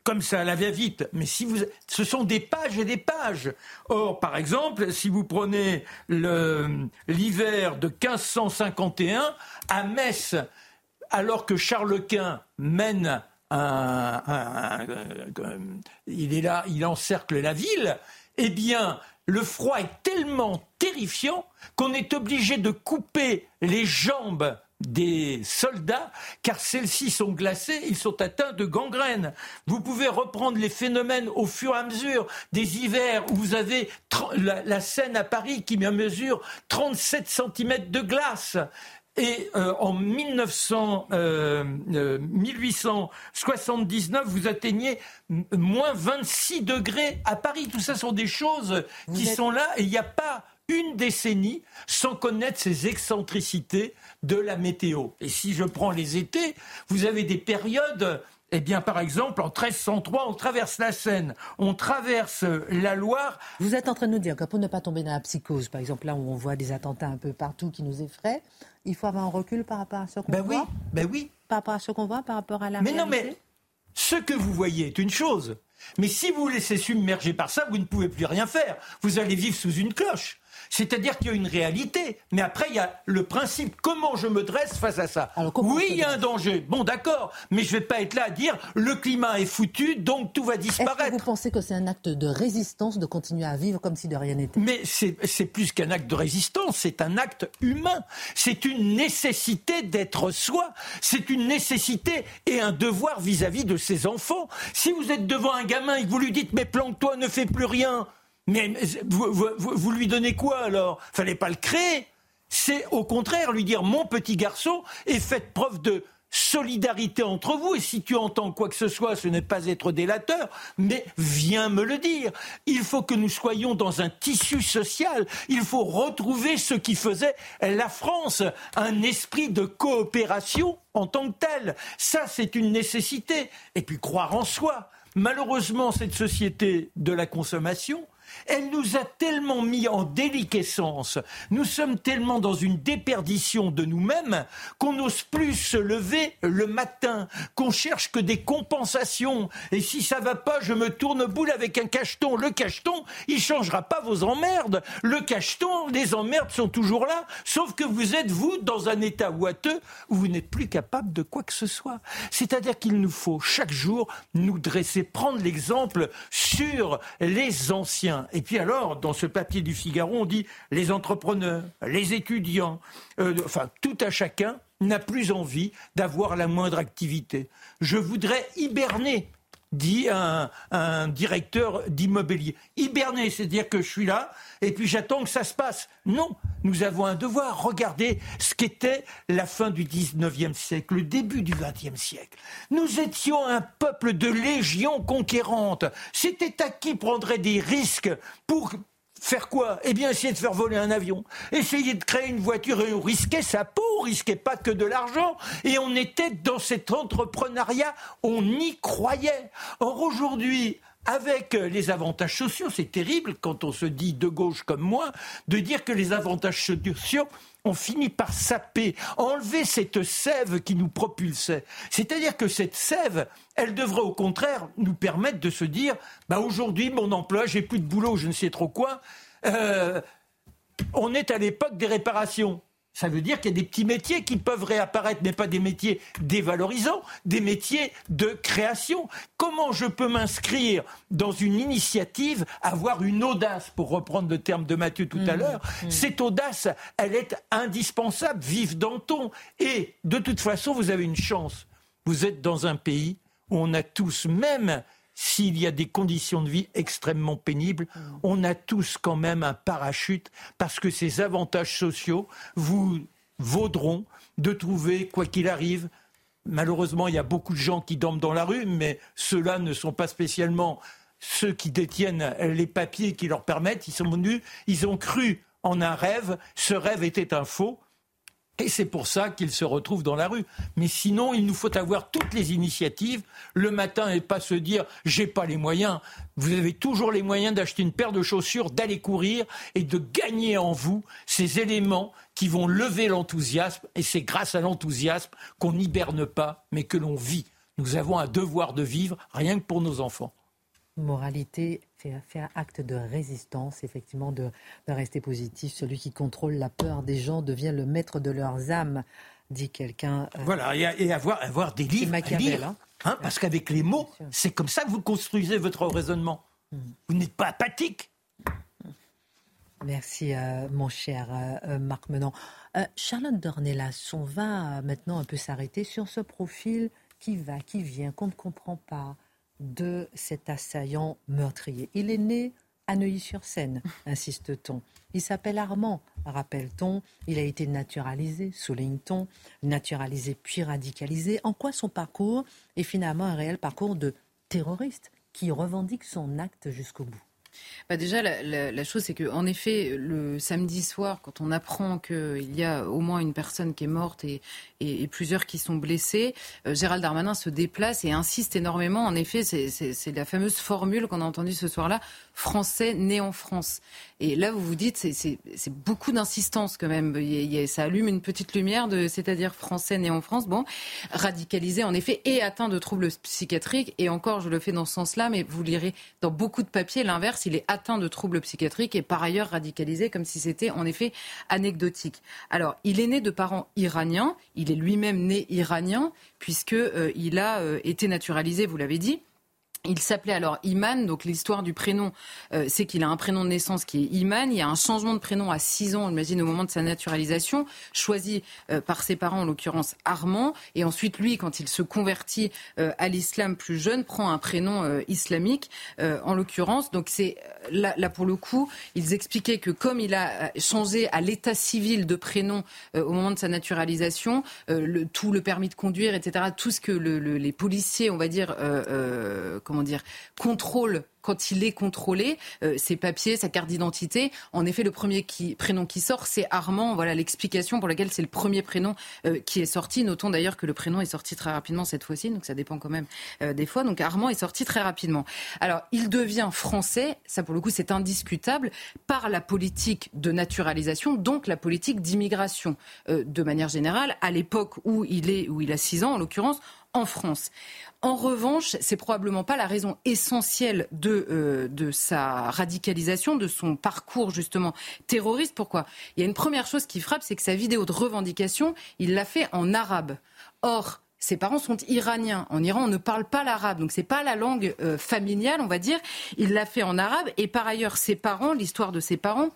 comme ça la va vite. Mais si vous, ce sont des pages et des pages. Or, par exemple, si vous prenez l'hiver de 1551 à Metz, alors que Charles Quint mène un, il est là, il encercle la ville, eh bien, le froid est tellement terrifiant qu'on est obligé de couper les jambes des soldats, car celles-ci sont glacées, ils sont atteints de gangrène. Vous pouvez reprendre les phénomènes au fur et à mesure des hivers où vous avez la, Seine à Paris qui mesure 37 cm de glace. Et euh, en 1900, 1879, euh, euh, vous atteignez moins 26 degrés à Paris. Tout ça sont des choses qui sont là et il n'y a pas une décennie sans connaître ces excentricités de la météo. Et si je prends les étés, vous avez des périodes eh bien, par exemple, en 1303, on traverse la Seine, on traverse la Loire. Vous êtes en train de nous dire que pour ne pas tomber dans la psychose, par exemple, là où on voit des attentats un peu partout qui nous effraient, il faut avoir un recul par rapport à ce qu'on ben voit. Oui, ben oui. Par rapport à ce qu'on voit, par rapport à la mais non, mais ce que vous voyez est une chose. Mais si vous vous laissez submerger par ça, vous ne pouvez plus rien faire. Vous allez vivre sous une cloche. C'est-à-dire qu'il y a une réalité, mais après il y a le principe comment je me dresse face à ça. oui, il y a un danger. Bon, d'accord, mais je vais pas être là à dire le climat est foutu, donc tout va disparaître. Est-ce que vous pensez que c'est un acte de résistance de continuer à vivre comme si de rien n'était? Mais c'est plus qu'un acte de résistance, c'est un acte humain. C'est une nécessité d'être soi. C'est une nécessité et un devoir vis-à-vis de ses enfants. Si vous êtes devant un gamin et que vous lui dites mais planque-toi, ne fais plus rien, mais vous, lui donnez quoi alors? Fallait pas le créer. C'est au contraire lui dire mon petit garçon et faites preuve de solidarité entre vous. Et si tu entends quoi que ce soit, ce n'est pas être délateur, mais viens me le dire. Il faut que nous soyons dans un tissu social. Il faut retrouver ce qui faisait la France, un esprit de coopération en tant que tel. Ça, c'est une nécessité. Et puis croire en soi. Malheureusement, cette société de la consommation, elle nous a tellement mis en déliquescence, nous sommes tellement dans une déperdition de nous-mêmes qu'on n'ose plus se lever le matin, qu'on cherche que des compensations. Et si ça va pas, je me tourne boule avec un cacheton. Le cacheton, il changera pas vos emmerdes. Le cacheton, les emmerdes sont toujours là, sauf que vous êtes, vous, dans un état ouateux où vous n'êtes plus capable de quoi que ce soit. C'est-à-dire qu'il nous faut chaque jour nous dresser, prendre l'exemple sur les anciens et puis alors, dans ce papier du Figaro, on dit les entrepreneurs, les étudiants, euh, enfin tout à chacun n'a plus envie d'avoir la moindre activité. Je voudrais hiberner dit un, directeur d'immobilier. Hiberner, c'est-à-dire que je suis là et puis j'attends que ça se passe. Non, nous avons un devoir. Regardez ce qu'était la fin du 19e siècle, le début du 20e siècle. Nous étions un peuple de légions conquérantes. C'était à qui prendrait des risques pour Faire quoi? Eh bien, essayer de faire voler un avion, essayer de créer une voiture et on risquait sa peau, on risquait pas que de l'argent. Et on était dans cet entrepreneuriat, on y croyait. Or, aujourd'hui, avec les avantages sociaux, c'est terrible quand on se dit de gauche comme moi, de dire que les avantages sociaux ont fini par saper, enlever cette sève qui nous propulsait. C'est-à-dire que cette sève, elle devrait au contraire nous permettre de se dire, bah aujourd'hui mon emploi, j'ai plus de boulot, je ne sais trop quoi. Euh, on est à l'époque des réparations. Ça veut dire qu'il y a des petits métiers qui peuvent réapparaître, mais pas des métiers dévalorisants, des métiers de création. Comment je peux m'inscrire dans une initiative, avoir une audace, pour reprendre le terme de Mathieu tout à mmh. l'heure mmh. Cette audace, elle est indispensable, vive Danton. Et de toute façon, vous avez une chance. Vous êtes dans un pays où on a tous, même s'il y a des conditions de vie extrêmement pénibles, mm. on a tous quand même un parachute parce que ces avantages sociaux vous vaudront de trouver, quoi qu'il arrive, malheureusement, il y a beaucoup de gens qui dorment dans la rue, mais ceux-là ne sont pas spécialement ceux qui détiennent les papiers qui leur permettent. Ils sont venus, ils ont cru en un rêve, ce rêve était un faux, et c'est pour ça qu'ils se retrouvent dans la rue. Mais sinon, il nous faut avoir toutes les initiatives le matin et pas se dire j'ai pas les moyens. Vous avez toujours les moyens d'acheter une paire de chaussures, d'aller courir et de gagner en vous ces éléments qui vont lever l'enthousiasme. Et c'est grâce à l'enthousiasme qu'on n'hiberne pas, mais que l'on vit. Nous avons un devoir de vivre rien que pour nos enfants moralité fait, acte de résistance, effectivement, de, rester positif. Celui qui contrôle la peur des gens devient le maître de leurs âmes, dit quelqu'un. Euh, voilà, et, avoir, avoir des livres à lire. Hein. Hein, parce qu'avec les mots, c'est comme ça que vous construisez votre raisonnement. Hmm. Vous n'êtes pas apathique. Merci, euh, mon cher euh, Marc Menant. Charlotte Dornelas, on va maintenant un peu s'arrêter sur ce profil qui va, qui vient, qu'on ne comprend pas de cet assaillant meurtrier. Il est né à Neuilly-sur-Seine, insiste-t-on. Il s'appelle Armand, rappelle-t-on. Il a été naturalisé, souligne-t-on, naturalisé puis radicalisé. En quoi son parcours est finalement un réel parcours de terroriste qui revendique son acte jusqu'au bout? Bah déjà, la, chose, c'est qu'en effet, le samedi soir, quand on apprend qu'il y a au moins une personne qui est morte et, et, plusieurs qui sont blessés, euh, Gérald Darmanin se déplace et insiste énormément. En effet, c'est la fameuse formule qu'on a entendue ce soir-là, français né en France. Et là, vous vous dites, c'est beaucoup d'insistance quand même. ça allume une petite lumière, de, c'est-à-dire français né en France, bon, radicalisé en effet et atteint de troubles psychiatriques. Et encore, je le fais dans ce sens-là, mais vous lirez dans beaucoup de papiers l'inverse il est atteint de troubles psychiatriques et par ailleurs radicalisé, comme si c'était en effet anecdotique. Alors, il est né de parents iraniens, il est lui-même né iranien, puisqu'il a été naturalisé, vous l'avez dit. Il s'appelait alors Iman, donc l'histoire du prénom, euh, c'est qu'il a un prénom de naissance qui est Iman. Il y a un changement de prénom à 6 ans, on imagine au moment de sa naturalisation, choisi euh, par ses parents, en l'occurrence Armand. Et ensuite, lui, quand il se convertit euh, à l'islam plus jeune, prend un prénom islamique, en l'occurrence. Donc là, pour le coup, ils expliquaient que comme il a changé à l'état civil de prénom au moment de sa naturalisation, tout le permis de conduire, etc., tout ce que le, les policiers, on va dire, comment dire, contrôle quand il est contrôlé, euh, ses papiers, sa carte d'identité. En effet, le premier prénom qui sort, c'est Armand. Voilà l'explication pour laquelle c'est le premier prénom euh, qui est sorti. Notons d'ailleurs que le prénom est sorti très rapidement cette fois-ci, donc ça dépend quand même euh, des fois. Donc Armand est sorti très rapidement. Alors, il devient français, ça pour le coup c'est indiscutable, par la politique de naturalisation, donc la politique d'immigration. de manière générale, à l'époque où il est, où il a 6 ans en l'occurrence, en France. En revanche, c'est probablement pas la raison essentielle de, euh, de sa radicalisation, de son parcours justement terroriste. Pourquoi? Il y a une première chose qui frappe, c'est que sa vidéo de revendication, il l'a fait en arabe. Or, ses parents sont iraniens. En Iran, on ne parle pas l'arabe, donc c'est pas la langue euh, familiale, on va dire. Il l'a fait en arabe, et par ailleurs, ses parents, l'histoire de ses parents,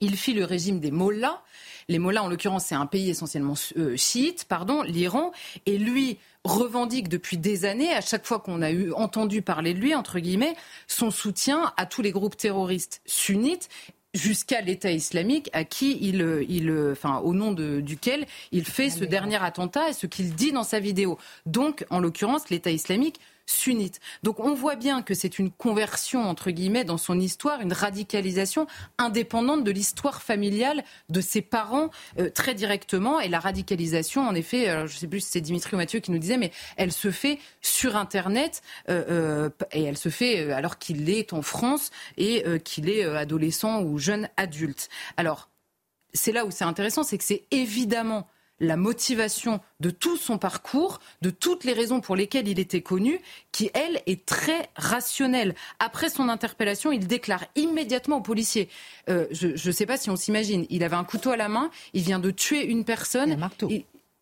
il fit le régime des mollahs. Les mollahs, en l'occurrence, c'est un pays essentiellement euh, chiite, pardon, l'Iran, et lui revendique depuis des années, à chaque fois qu'on a eu entendu parler de lui, entre guillemets, son soutien à tous les groupes terroristes sunnites jusqu'à l'État islamique, à qui il, il, enfin, au nom de, duquel il fait ce dernier attentat et ce qu'il dit dans sa vidéo. Donc, en l'occurrence, l'État islamique sunnite. Donc on voit bien que c'est une conversion, entre guillemets, dans son histoire, une radicalisation indépendante de l'histoire familiale de ses parents euh, très directement. Et la radicalisation, en effet, je ne sais plus si c'est Dimitri ou Mathieu qui nous disait, mais elle se fait sur Internet euh, euh, et elle se fait alors qu'il est en France et qu'il est adolescent ou jeune adulte. Alors, c'est là où c'est intéressant, c'est que c'est évidemment la motivation de tout son parcours, de toutes les raisons pour lesquelles il était connu, qui, elle, est très rationnelle. Après son interpellation, il déclare immédiatement aux policiers, euh, je ne sais pas si on s'imagine, il avait un couteau à la main, il vient de tuer une personne. Un marteau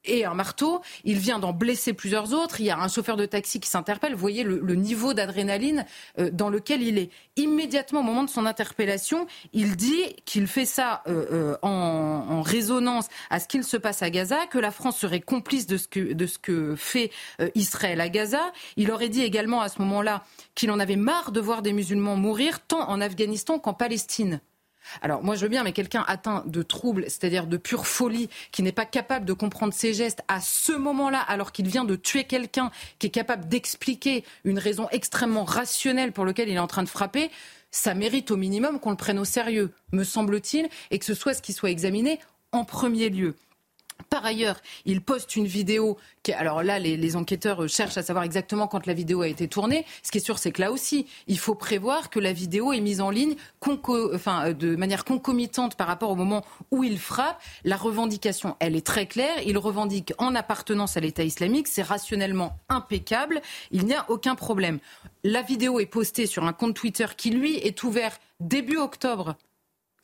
et un marteau. Il vient d'en blesser plusieurs autres. Il y a un chauffeur de taxi qui s'interpelle. Vous voyez le, niveau d'adrénaline euh, dans lequel il est. Immédiatement au moment de son interpellation, il dit qu'il fait ça euh, euh, en, résonance à ce qu'il se passe à Gaza, que la France serait complice de ce que, de ce que fait Israël à Gaza. Il aurait dit également à ce moment-là qu'il en avait marre de voir des musulmans mourir tant en Afghanistan qu'en Palestine. Alors moi je veux bien, mais quelqu'un atteint de troubles, c'est-à-dire de pure folie, qui n'est pas capable de comprendre ses gestes à ce moment-là, alors qu'il vient de tuer quelqu'un, qui est capable d'expliquer une raison extrêmement rationnelle pour laquelle il est en train de frapper, ça mérite au minimum qu'on le prenne au sérieux, me semble-t-il, et que ce soit ce qui soit examiné en premier lieu. Par ailleurs, il poste une vidéo. Qui, alors là, les, enquêteurs cherchent à savoir exactement quand la vidéo a été tournée. Ce qui est sûr, c'est que là aussi, il faut prévoir que la vidéo est mise en ligne enfin, de manière concomitante par rapport au moment où il frappe. La revendication, elle est très claire. Il revendique en appartenance à l'État islamique. C'est rationnellement impeccable. Il n'y a aucun problème. La vidéo est postée sur un compte Twitter qui, lui, est ouvert début octobre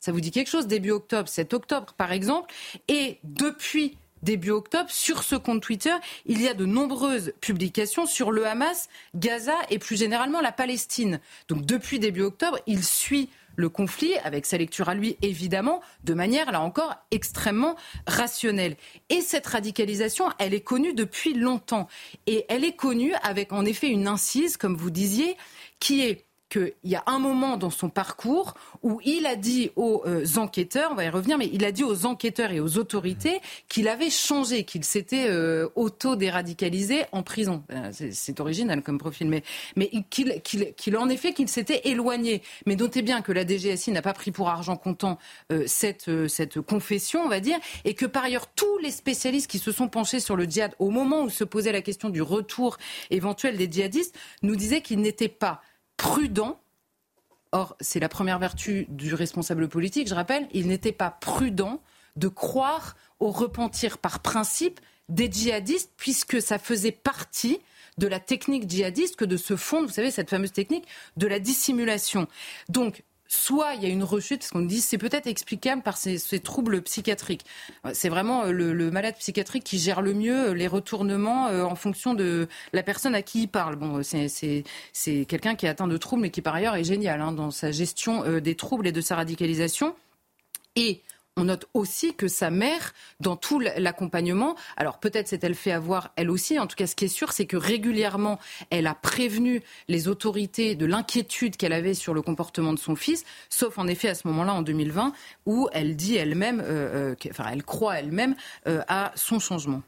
ça vous dit quelque chose Début octobre, 7 octobre par exemple? Et depuis début octobre, sur ce compte Twitter, il y a de nombreuses publications sur le Hamas, Gaza et plus généralement la Palestine. Donc depuis début octobre, il suit le conflit, avec sa lecture à lui évidemment, de manière là encore extrêmement rationnelle. Et cette radicalisation, elle est connue depuis longtemps. Et elle est connue avec en effet une incise, comme vous disiez, qui est qu'il y a un moment dans son parcours où il a dit aux euh, enquêteurs, on va y revenir, mais il a dit aux enquêteurs et aux autorités qu'il avait changé, qu'il s'était euh, auto-déradicalisé en prison. Euh, c'est original comme profil, mais, qu'il en effet qu'il s'était éloigné. Mais notez bien que la DGSI n'a pas pris pour argent comptant cette, cette confession, on va dire, et que par ailleurs tous les spécialistes qui se sont penchés sur le djihad au moment où se posait la question du retour éventuel des djihadistes nous disaient qu'il n'était pas prudent. Or, c'est la première vertu du responsable politique, je rappelle, il n'était pas prudent de croire au repentir par principe des djihadistes, puisque ça faisait partie de la technique djihadiste que de se fondre, vous savez, cette fameuse technique de la dissimulation. Donc, soit il y a une rechute, parce qu'on dit c'est peut-être explicable par ces, troubles psychiatriques. C'est vraiment euh, le, malade psychiatrique qui gère le mieux euh, les retournements euh, en fonction de la personne à qui il parle. Bon, c'est quelqu'un qui est atteint de troubles, mais qui par ailleurs est génial hein, dans sa gestion des troubles et de sa radicalisation. Et on note aussi que sa mère, dans tout l'accompagnement, alors peut-être s'est-elle fait avoir elle aussi, en tout cas ce qui est sûr, c'est que régulièrement, elle a prévenu les autorités de l'inquiétude qu'elle avait sur le comportement de son fils, sauf en effet à ce moment-là, en 2020, où elle dit elle-même, euh, euh, enfin elle croit elle-même euh, à son changement.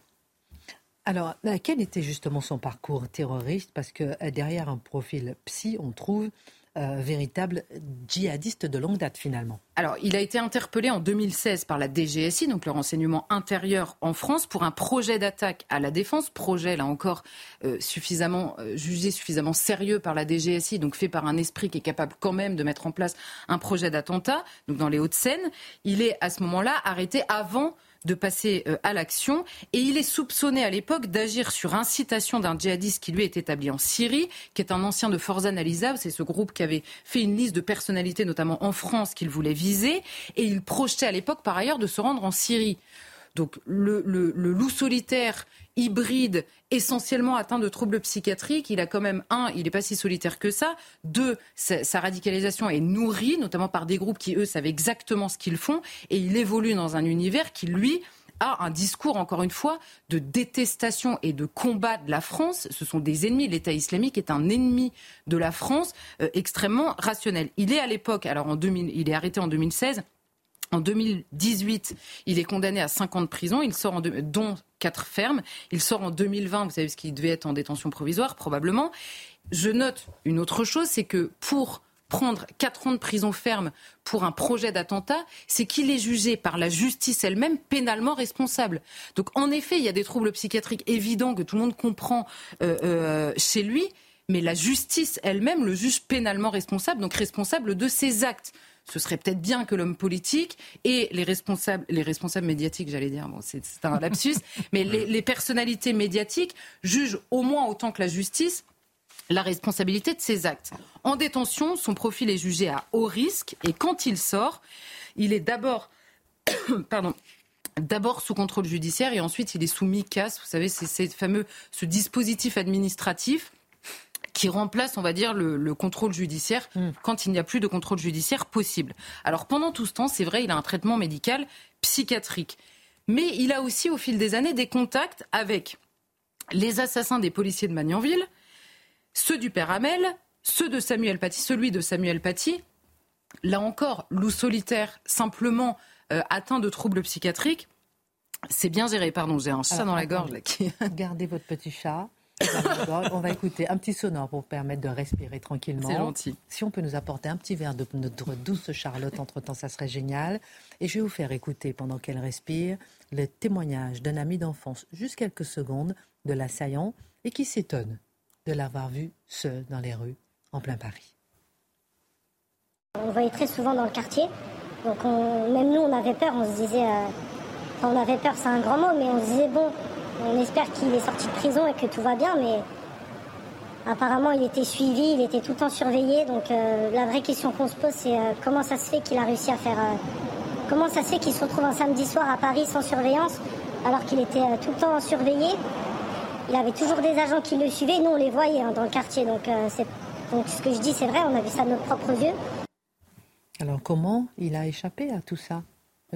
Alors, quel était justement son parcours terroriste? Parce que derrière un profil psy, on trouve euh, véritable djihadiste de longue date finalement. Alors, il a été interpellé en 2016 par la DGSI, donc le renseignement intérieur en France, pour un projet d'attaque à la défense. Projet, là encore, euh, suffisamment euh, jugé suffisamment sérieux par la DGSI, donc fait par un esprit qui est capable quand même de mettre en place un projet d'attentat, donc dans les Hauts-de-Seine. Il est à ce moment-là arrêté avant de passer euh, à l'action. Et il est soupçonné à l'époque d'agir sur incitation d'un djihadiste qui lui est établi en Syrie, qui est un ancien de Forza Nalizav. C'est ce groupe qui avait fait une liste de personnalités, notamment en France, qu'il voulait viser. Et il projetait à l'époque, par ailleurs, de se rendre en Syrie. Donc le, loup solitaire hybride, essentiellement atteint de troubles psychiatriques, il a quand même, un, il n'est pas si solitaire que ça, deux, sa, radicalisation est nourrie, notamment par des groupes qui, eux, savent exactement ce qu'ils font, et il évolue dans un univers qui, lui, a un discours, encore une fois, de détestation et de combat de la France. Ce sont des ennemis. L'État islamique est un ennemi de la France euh, extrêmement rationnel. Il est à l'époque, alors en 2000, il est arrêté en 2016 en 2018, il est condamné à 5 ans de prison, il sort en dont 4 fermes. Il sort en 2020, vous savez ce qu'il devait être en détention provisoire, probablement. Je note une autre chose, c'est que pour prendre 4 ans de prison ferme pour un projet d'attentat, c'est qu'il est jugé par la justice elle-même pénalement responsable. Donc en effet, il y a des troubles psychiatriques évidents que tout le monde comprend euh, euh, chez lui, mais la justice elle-même le juge pénalement responsable, donc responsable de ses actes ce serait peut-être bien que l'homme politique et les responsables, les responsables médiatiques, j'allais dire, c'est un lapsus, mais les, personnalités médiatiques jugent au moins autant que la justice la responsabilité de ses actes. En détention, son profil est jugé à haut risque et quand il sort, il est d'abord sous contrôle judiciaire et ensuite il est sous MICAS. Vous savez, c'est fameux ce dispositif administratif qui remplace, on va dire, le, contrôle judiciaire hmm. quand il n'y a plus de contrôle judiciaire possible. Alors pendant tout ce temps, c'est vrai, il a un traitement médical psychiatrique. Mais il a aussi, au fil des années, des contacts avec les assassins des policiers de Magnanville, ceux du père Hamel, ceux de Samuel Paty, celui de Samuel Paty. Là encore, loup solitaire, simplement euh, atteint de troubles psychiatriques. C'est bien géré, pardon, j'ai un chat dans la gorge. Là, qui... Gardez votre petit chat. On va écouter un petit sonore pour permettre de respirer tranquillement. C'est gentil. Si on peut nous apporter un petit verre de notre douce Charlotte entre-temps, ça serait génial. Et je vais vous faire écouter, pendant qu'elle respire, le témoignage d'un ami d'enfance, juste quelques secondes, de l'assaillant et qui s'étonne de l'avoir vu seul dans les rues en plein Paris. On voyait très souvent dans le quartier. Donc même nous, on avait peur. On se disait, euh, on avait peur, c'est un grand mot, mais on se disait bon, on espère qu'il est sorti de prison et que tout va bien, mais apparemment il était suivi, il était tout le temps surveillé. Donc euh, la vraie question qu'on se pose, c'est euh, comment ça se fait qu'il a réussi à faire. Euh, comment ça se fait qu'il se retrouve un samedi soir à Paris sans surveillance, alors qu'il était tout le temps surveillé? Il avait toujours des agents qui le suivaient, nous on les voyait hein, dans le quartier. Donc, donc ce que je dis, c'est vrai, on a vu ça de nos propres yeux. Alors comment il a échappé à tout ça,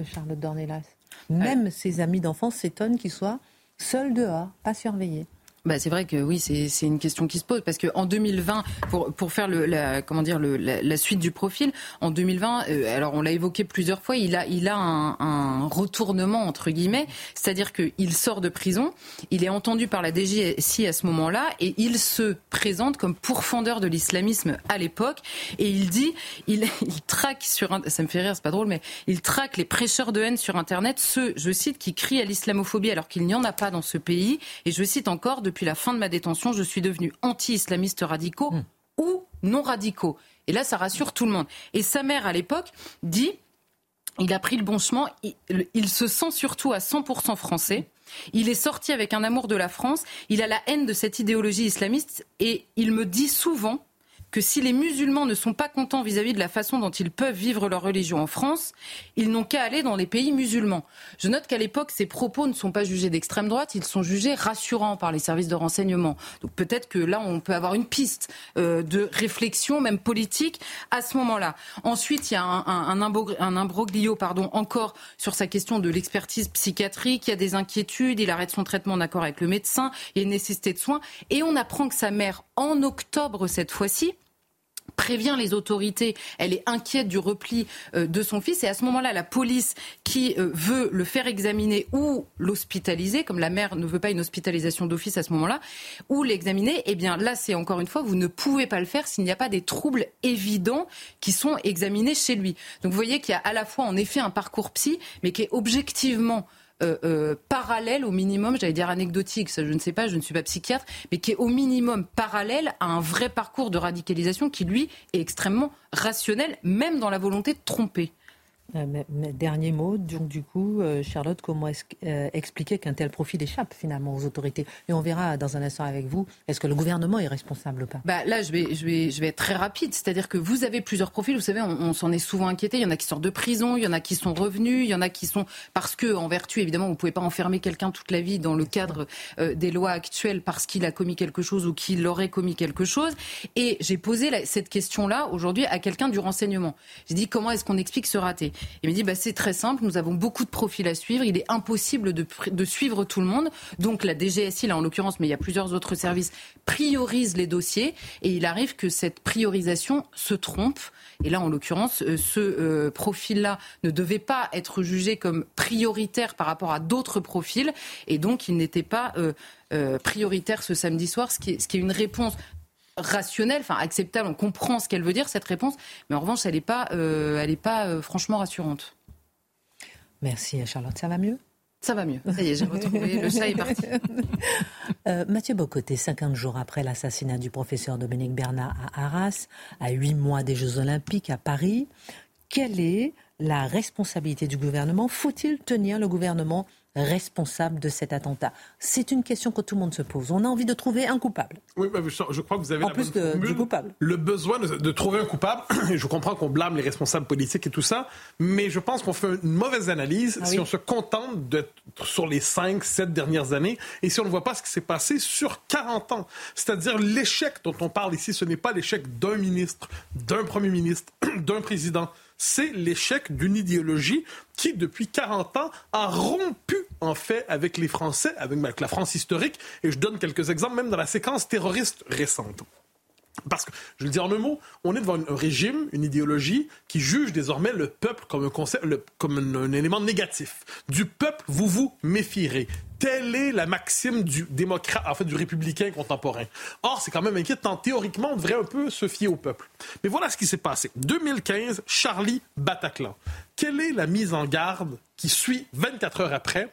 Charlotte Dornelas? Même ses amis d'enfance s'étonnent qu'il soit seul dehors, pas surveillé. Bah, c'est vrai que oui, c'est une question qui se pose parce qu'en 2020, pour, faire le, la, comment dire, la, suite du profil, en 2020, euh, alors on l'a évoqué plusieurs fois, il a, il a un, retournement entre guillemets, c'est-à-dire qu'il sort de prison, il est entendu par la DGSI à ce moment-là et il se présente comme pourfendeur de l'islamisme à l'époque et il dit, il, il traque sur, ça me fait rire, c'est pas drôle, mais il traque les prêcheurs de haine sur Internet, ceux, je cite, qui crient à l'islamophobie alors qu'il n'y en a pas dans ce pays et je cite encore depuis la fin de ma détention, je suis devenu anti-islamiste radicaux hmm. ou non radicaux. Et là, ça rassure tout le monde. Et sa mère, à l'époque, dit il a pris le bon chemin. Il, se sent surtout à 100% français. Il est sorti avec un amour de la France. Il a la haine de cette idéologie islamiste et il me dit souvent que si les musulmans ne sont pas contents vis-à-vis de la façon dont ils peuvent vivre leur religion en France, ils n'ont qu'à aller dans les pays musulmans. Je note qu'à l'époque, ces propos ne sont pas jugés d'extrême droite, ils sont jugés rassurants par les services de renseignement. Donc peut-être que là, on peut avoir une piste euh, de réflexion, même politique, à ce moment-là. Ensuite, il y a un, un, un imbroglio pardon, encore sur sa question de l'expertise psychiatrique. Il y a des inquiétudes, il arrête son traitement en accord avec le médecin, il y a une nécessité de soins. Et on apprend que sa mère, en octobre cette fois-ci, prévient les autorités, elle est inquiète du repli euh, de son fils et à ce moment-là, la police qui euh, veut le faire examiner ou l'hospitaliser, comme la mère ne veut pas une hospitalisation d'office à ce moment-là, ou l'examiner, eh bien là, c'est encore une fois, vous ne pouvez pas le faire s'il n'y a pas des troubles évidents qui sont examinés chez lui. Donc vous voyez qu'il y a à la fois en effet un parcours psy, mais qui est objectivement euh, euh, parallèle au minimum, j'allais dire anecdotique, je ne sais pas, je ne suis pas psychiatre, mais qui est au minimum parallèle à un vrai parcours de radicalisation qui, lui, est extrêmement rationnel, même dans la volonté de tromper. Euh, dernier mot, donc du coup, euh, Charlotte, comment euh, expliquer qu'un tel profil échappe finalement aux autorités? Et on verra dans un instant avec vous, est-ce que le gouvernement est responsable ou pas? Bah, Là, je vais, je, vais, je vais être très rapide, c'est-à-dire que vous avez plusieurs profils, vous savez, on, s'en est souvent inquiété, il y en a qui sortent de prison, il y en a qui sont revenus, il y en a qui sont... Parce que, en vertu, évidemment, vous ne pouvez pas enfermer quelqu'un toute la vie dans le cadre des lois actuelles parce qu'il a commis quelque chose ou qu'il aurait commis quelque chose. Et j'ai posé cette question-là aujourd'hui à quelqu'un du renseignement. J'ai dit, comment est-ce qu'on explique ce raté? Il me dit bah, c'est très simple, nous avons beaucoup de profils à suivre, il est impossible de, de suivre tout le monde. Donc la DGSI, là en l'occurrence, mais il y a plusieurs autres services, priorise les dossiers et il arrive que cette priorisation se trompe. Et là, en l'occurrence, euh, ce euh, profil-là ne devait pas être jugé comme prioritaire par rapport à d'autres profils, et donc il n'était pas euh, prioritaire ce samedi soir, ce qui est, ce qui est une réponse rationnelle, enfin acceptable, on comprend ce qu'elle veut dire, cette réponse, mais en revanche, elle n'est pas, euh, elle est pas euh, franchement rassurante. Merci Charlotte, ça va mieux? Ça va mieux. Ça y est, j'ai retrouvé. Le chat est parti. Euh, Mathieu Bocoté, 50 jours après l'assassinat du professeur Dominique Bernard à Arras, à 8 mois des Jeux Olympiques à Paris, quelle est la responsabilité du gouvernement? Faut-il tenir le gouvernement? Responsable de cet attentat C'est une question que tout le monde se pose. On a envie de trouver un coupable. Oui, je crois que vous avez en plus du coupable. Le besoin de, trouver un coupable. je comprends qu'on blâme les responsables politiques et tout ça, mais je pense qu'on fait une mauvaise analyse ah si on se contente d'être sur les 5, 7 dernières années et si on ne voit pas ce qui s'est passé sur 40 ans. C'est-à-dire l'échec dont on parle ici, ce n'est pas l'échec d'un ministre, d'un premier ministre, d'un président c'est l'échec d'une idéologie qui, depuis 40 ans, a rompu, en fait, avec les Français, avec la France historique. Et je donne quelques exemples, même dans la séquence terroriste récente. Parce que, je le dis en un mot, on est devant un régime, une idéologie qui juge désormais le peuple comme un, élément négatif. Du peuple, vous vous méfierez. Telle est la maxime du démocrate, en fait, du républicain contemporain. Or, c'est quand même inquiétant. Théoriquement, on devrait un peu se fier au peuple. Mais voilà ce qui s'est passé. 2015, Charlie Bataclan. Quelle est la mise en garde qui suit 24 heures après?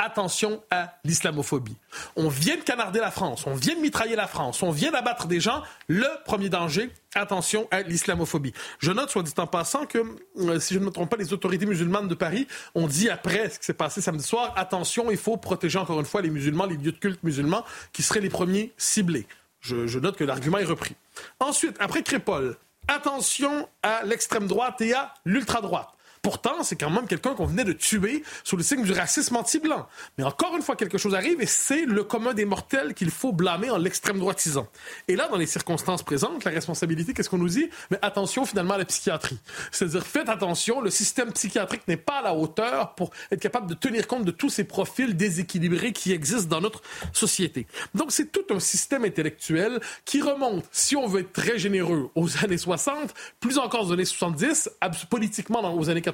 Attention à l'islamophobie. On vient de canarder la France, on vient de mitrailler la France, on vient d'abattre des gens. Le premier danger, attention à l'islamophobie. Je note, soit dit en passant, que, euh, si je ne me trompe pas, les autorités musulmanes de Paris ont dit après ce qui s'est passé samedi soir, attention, il faut protéger encore une fois les musulmans, les lieux de culte musulmans, qui seraient les premiers ciblés. Je, note que l'argument est repris. Ensuite, après Crépol, attention à l'extrême droite et à l'ultra-droite. Pourtant, c'est quand même quelqu'un qu'on venait de tuer sous le signe du racisme anti-blanc. Mais encore une fois, quelque chose arrive et c'est le commun des mortels qu'il faut blâmer en l'extrême droitisant. Et là, dans les circonstances présentes, la responsabilité, qu'est-ce qu'on nous dit? Mais attention finalement à la psychiatrie. C'est-à-dire, faites attention, le système psychiatrique n'est pas à la hauteur pour être capable de tenir compte de tous ces profils déséquilibrés qui existent dans notre société. Donc, c'est tout un système intellectuel qui remonte, si on veut être très généreux, aux années 60, plus encore aux années 70, politiquement aux années 80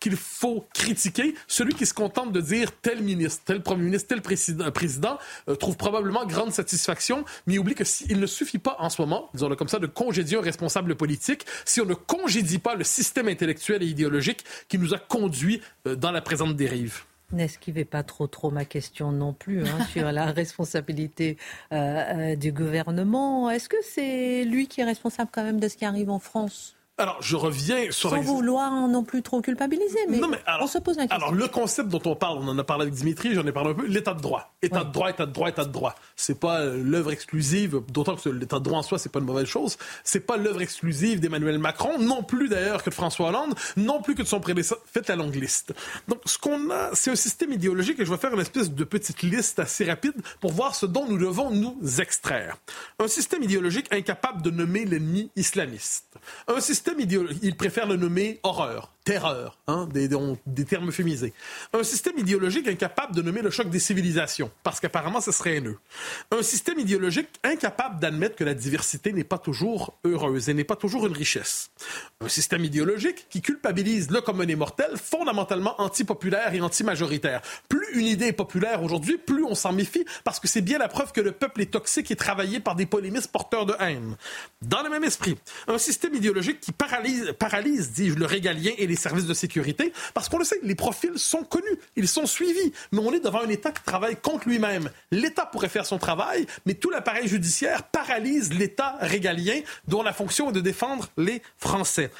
qu'il faut critiquer. Celui qui se contente de dire tel ministre, tel premier ministre, tel président, trouve probablement grande satisfaction, mais oublie que s'il ne suffit pas en ce moment, disons-le comme ça, de congédier un responsable politique, si on ne congédie pas le système intellectuel et idéologique qui nous a conduits dans la présente dérive. N'esquivez pas trop trop ma question non plus sur la responsabilité du gouvernement. Est-ce que c'est lui qui est responsable quand même de ce qui arrive en France Alors, je reviens sur... Sans vouloir non plus trop culpabiliser, mais, on se pose un question. Alors, le concept dont on parle, on en a parlé avec Dimitri, j'en ai parlé un peu, l'état de droit. État de droit, état de droit, état de droit. C'est pas euh, l'œuvre exclusive, d'autant que l'état de droit en soi, c'est pas une mauvaise chose. C'est pas l'œuvre exclusive d'Emmanuel Macron, non plus d'ailleurs que de François Hollande, non plus que de son prédécesseur. Faites la longue liste. Donc, ce qu'on a, c'est un système idéologique et je vais faire une espèce de petite liste assez rapide pour voir ce dont nous devons nous extraire. Un système idéologique incapable de nommer l'ennemi islamiste. Un système il préfère le nommer horreur terreur, hein, des, termes euphémisés. Un système idéologique incapable de nommer le choc des civilisations, parce qu'apparemment ce serait haineux. Un système idéologique incapable d'admettre que la diversité n'est pas toujours heureuse et n'est pas toujours une richesse. Un système idéologique qui culpabilise le commun des mortels, fondamentalement antipopulaire et anti-majoritaire. Plus une idée est populaire aujourd'hui, plus on s'en méfie, parce que c'est bien la preuve que le peuple est toxique et travaillé par des polémistes porteurs de haine. Dans le même esprit, un système idéologique qui paralyse, paralyse dis-je, le régalien et les services de sécurité, parce qu'on le sait, les profils sont connus, ils sont suivis, mais on est devant un État qui travaille contre lui-même. L'État pourrait faire son travail, mais tout l'appareil judiciaire paralyse l'État régalien dont la fonction est de défendre les Français.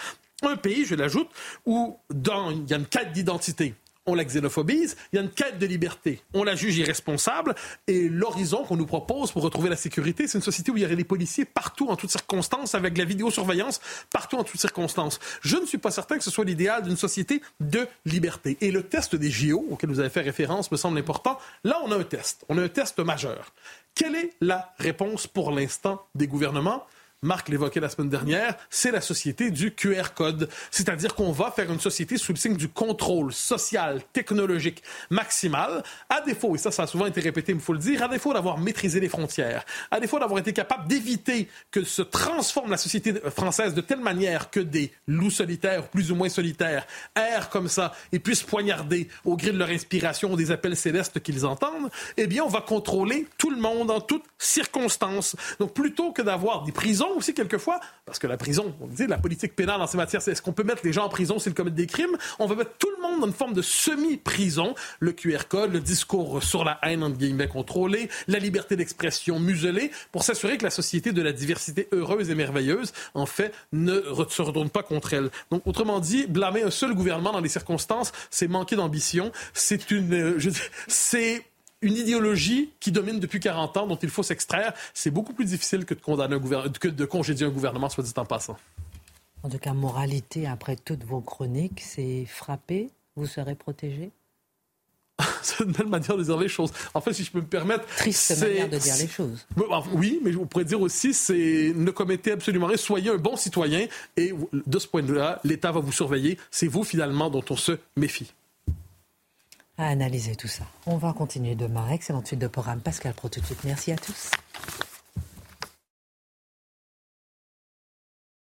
Un pays, je l'ajoute, où dans, il y a une quête d'identité on la xénophobise, il y a une quête de liberté, on la juge irresponsable, et l'horizon qu'on nous propose pour retrouver la sécurité, c'est une société où il y aurait des policiers partout, en toutes circonstances, avec la vidéosurveillance partout, en toutes circonstances. Je ne suis pas certain que ce soit l'idéal d'une société de liberté. Et le test des JO, auquel vous avez fait référence, me semble important. Là, on a un test. On a un test majeur. Quelle est la réponse pour l'instant des gouvernements? Marc l'évoquait la semaine dernière, c'est la société du QR code. C'est-à-dire qu'on va faire une société sous le signe du contrôle social, technologique maximal, à défaut, et ça, ça a souvent été répété, il faut le dire, à défaut d'avoir maîtrisé les frontières, à défaut d'avoir été capable d'éviter que se transforme la société française de telle manière que des loups solitaires, plus ou moins solitaires, errent comme ça et puissent poignarder au gré de leur inspiration des appels célestes qu'ils entendent, eh bien, on va contrôler tout le monde en toutes circonstances. Donc, plutôt que d'avoir des prisons, aussi quelquefois, parce que la prison, on dit, la politique pénale dans ces matières, c'est est-ce qu'on peut mettre les gens en prison s'ils commettent des crimes? On va mettre tout le monde dans une forme de semi-prison. Le QR code, le discours sur la haine, entre guillemets, contrôlé, la liberté d'expression muselée, pour s'assurer que la société de la diversité heureuse et merveilleuse, en fait, ne se retourne pas contre elle. Donc, autrement dit, blâmer un seul gouvernement dans les circonstances, c'est manquer d'ambition. C'est une, euh, c'est une idéologie qui domine depuis 40 ans, dont il faut s'extraire. C'est beaucoup plus difficile que de, condamner un que de congédier un gouvernement, soit dit en passant. En tout cas, moralité, après toutes vos chroniques, c'est frappé, vous serez protégé? C'est une belle manière de dire les choses. En fait, si je peux me permettre. Triste manière de dire les choses. Oui, mais je pourrais dire aussi, c'est ne commettez absolument rien, soyez un bon citoyen et de ce point de vue-là, l'État va vous surveiller. C'est vous finalement dont on se méfie à analyser tout ça. On va continuer demain. Excellente suite de programme. Pascal Pro tout de suite. Merci à tous.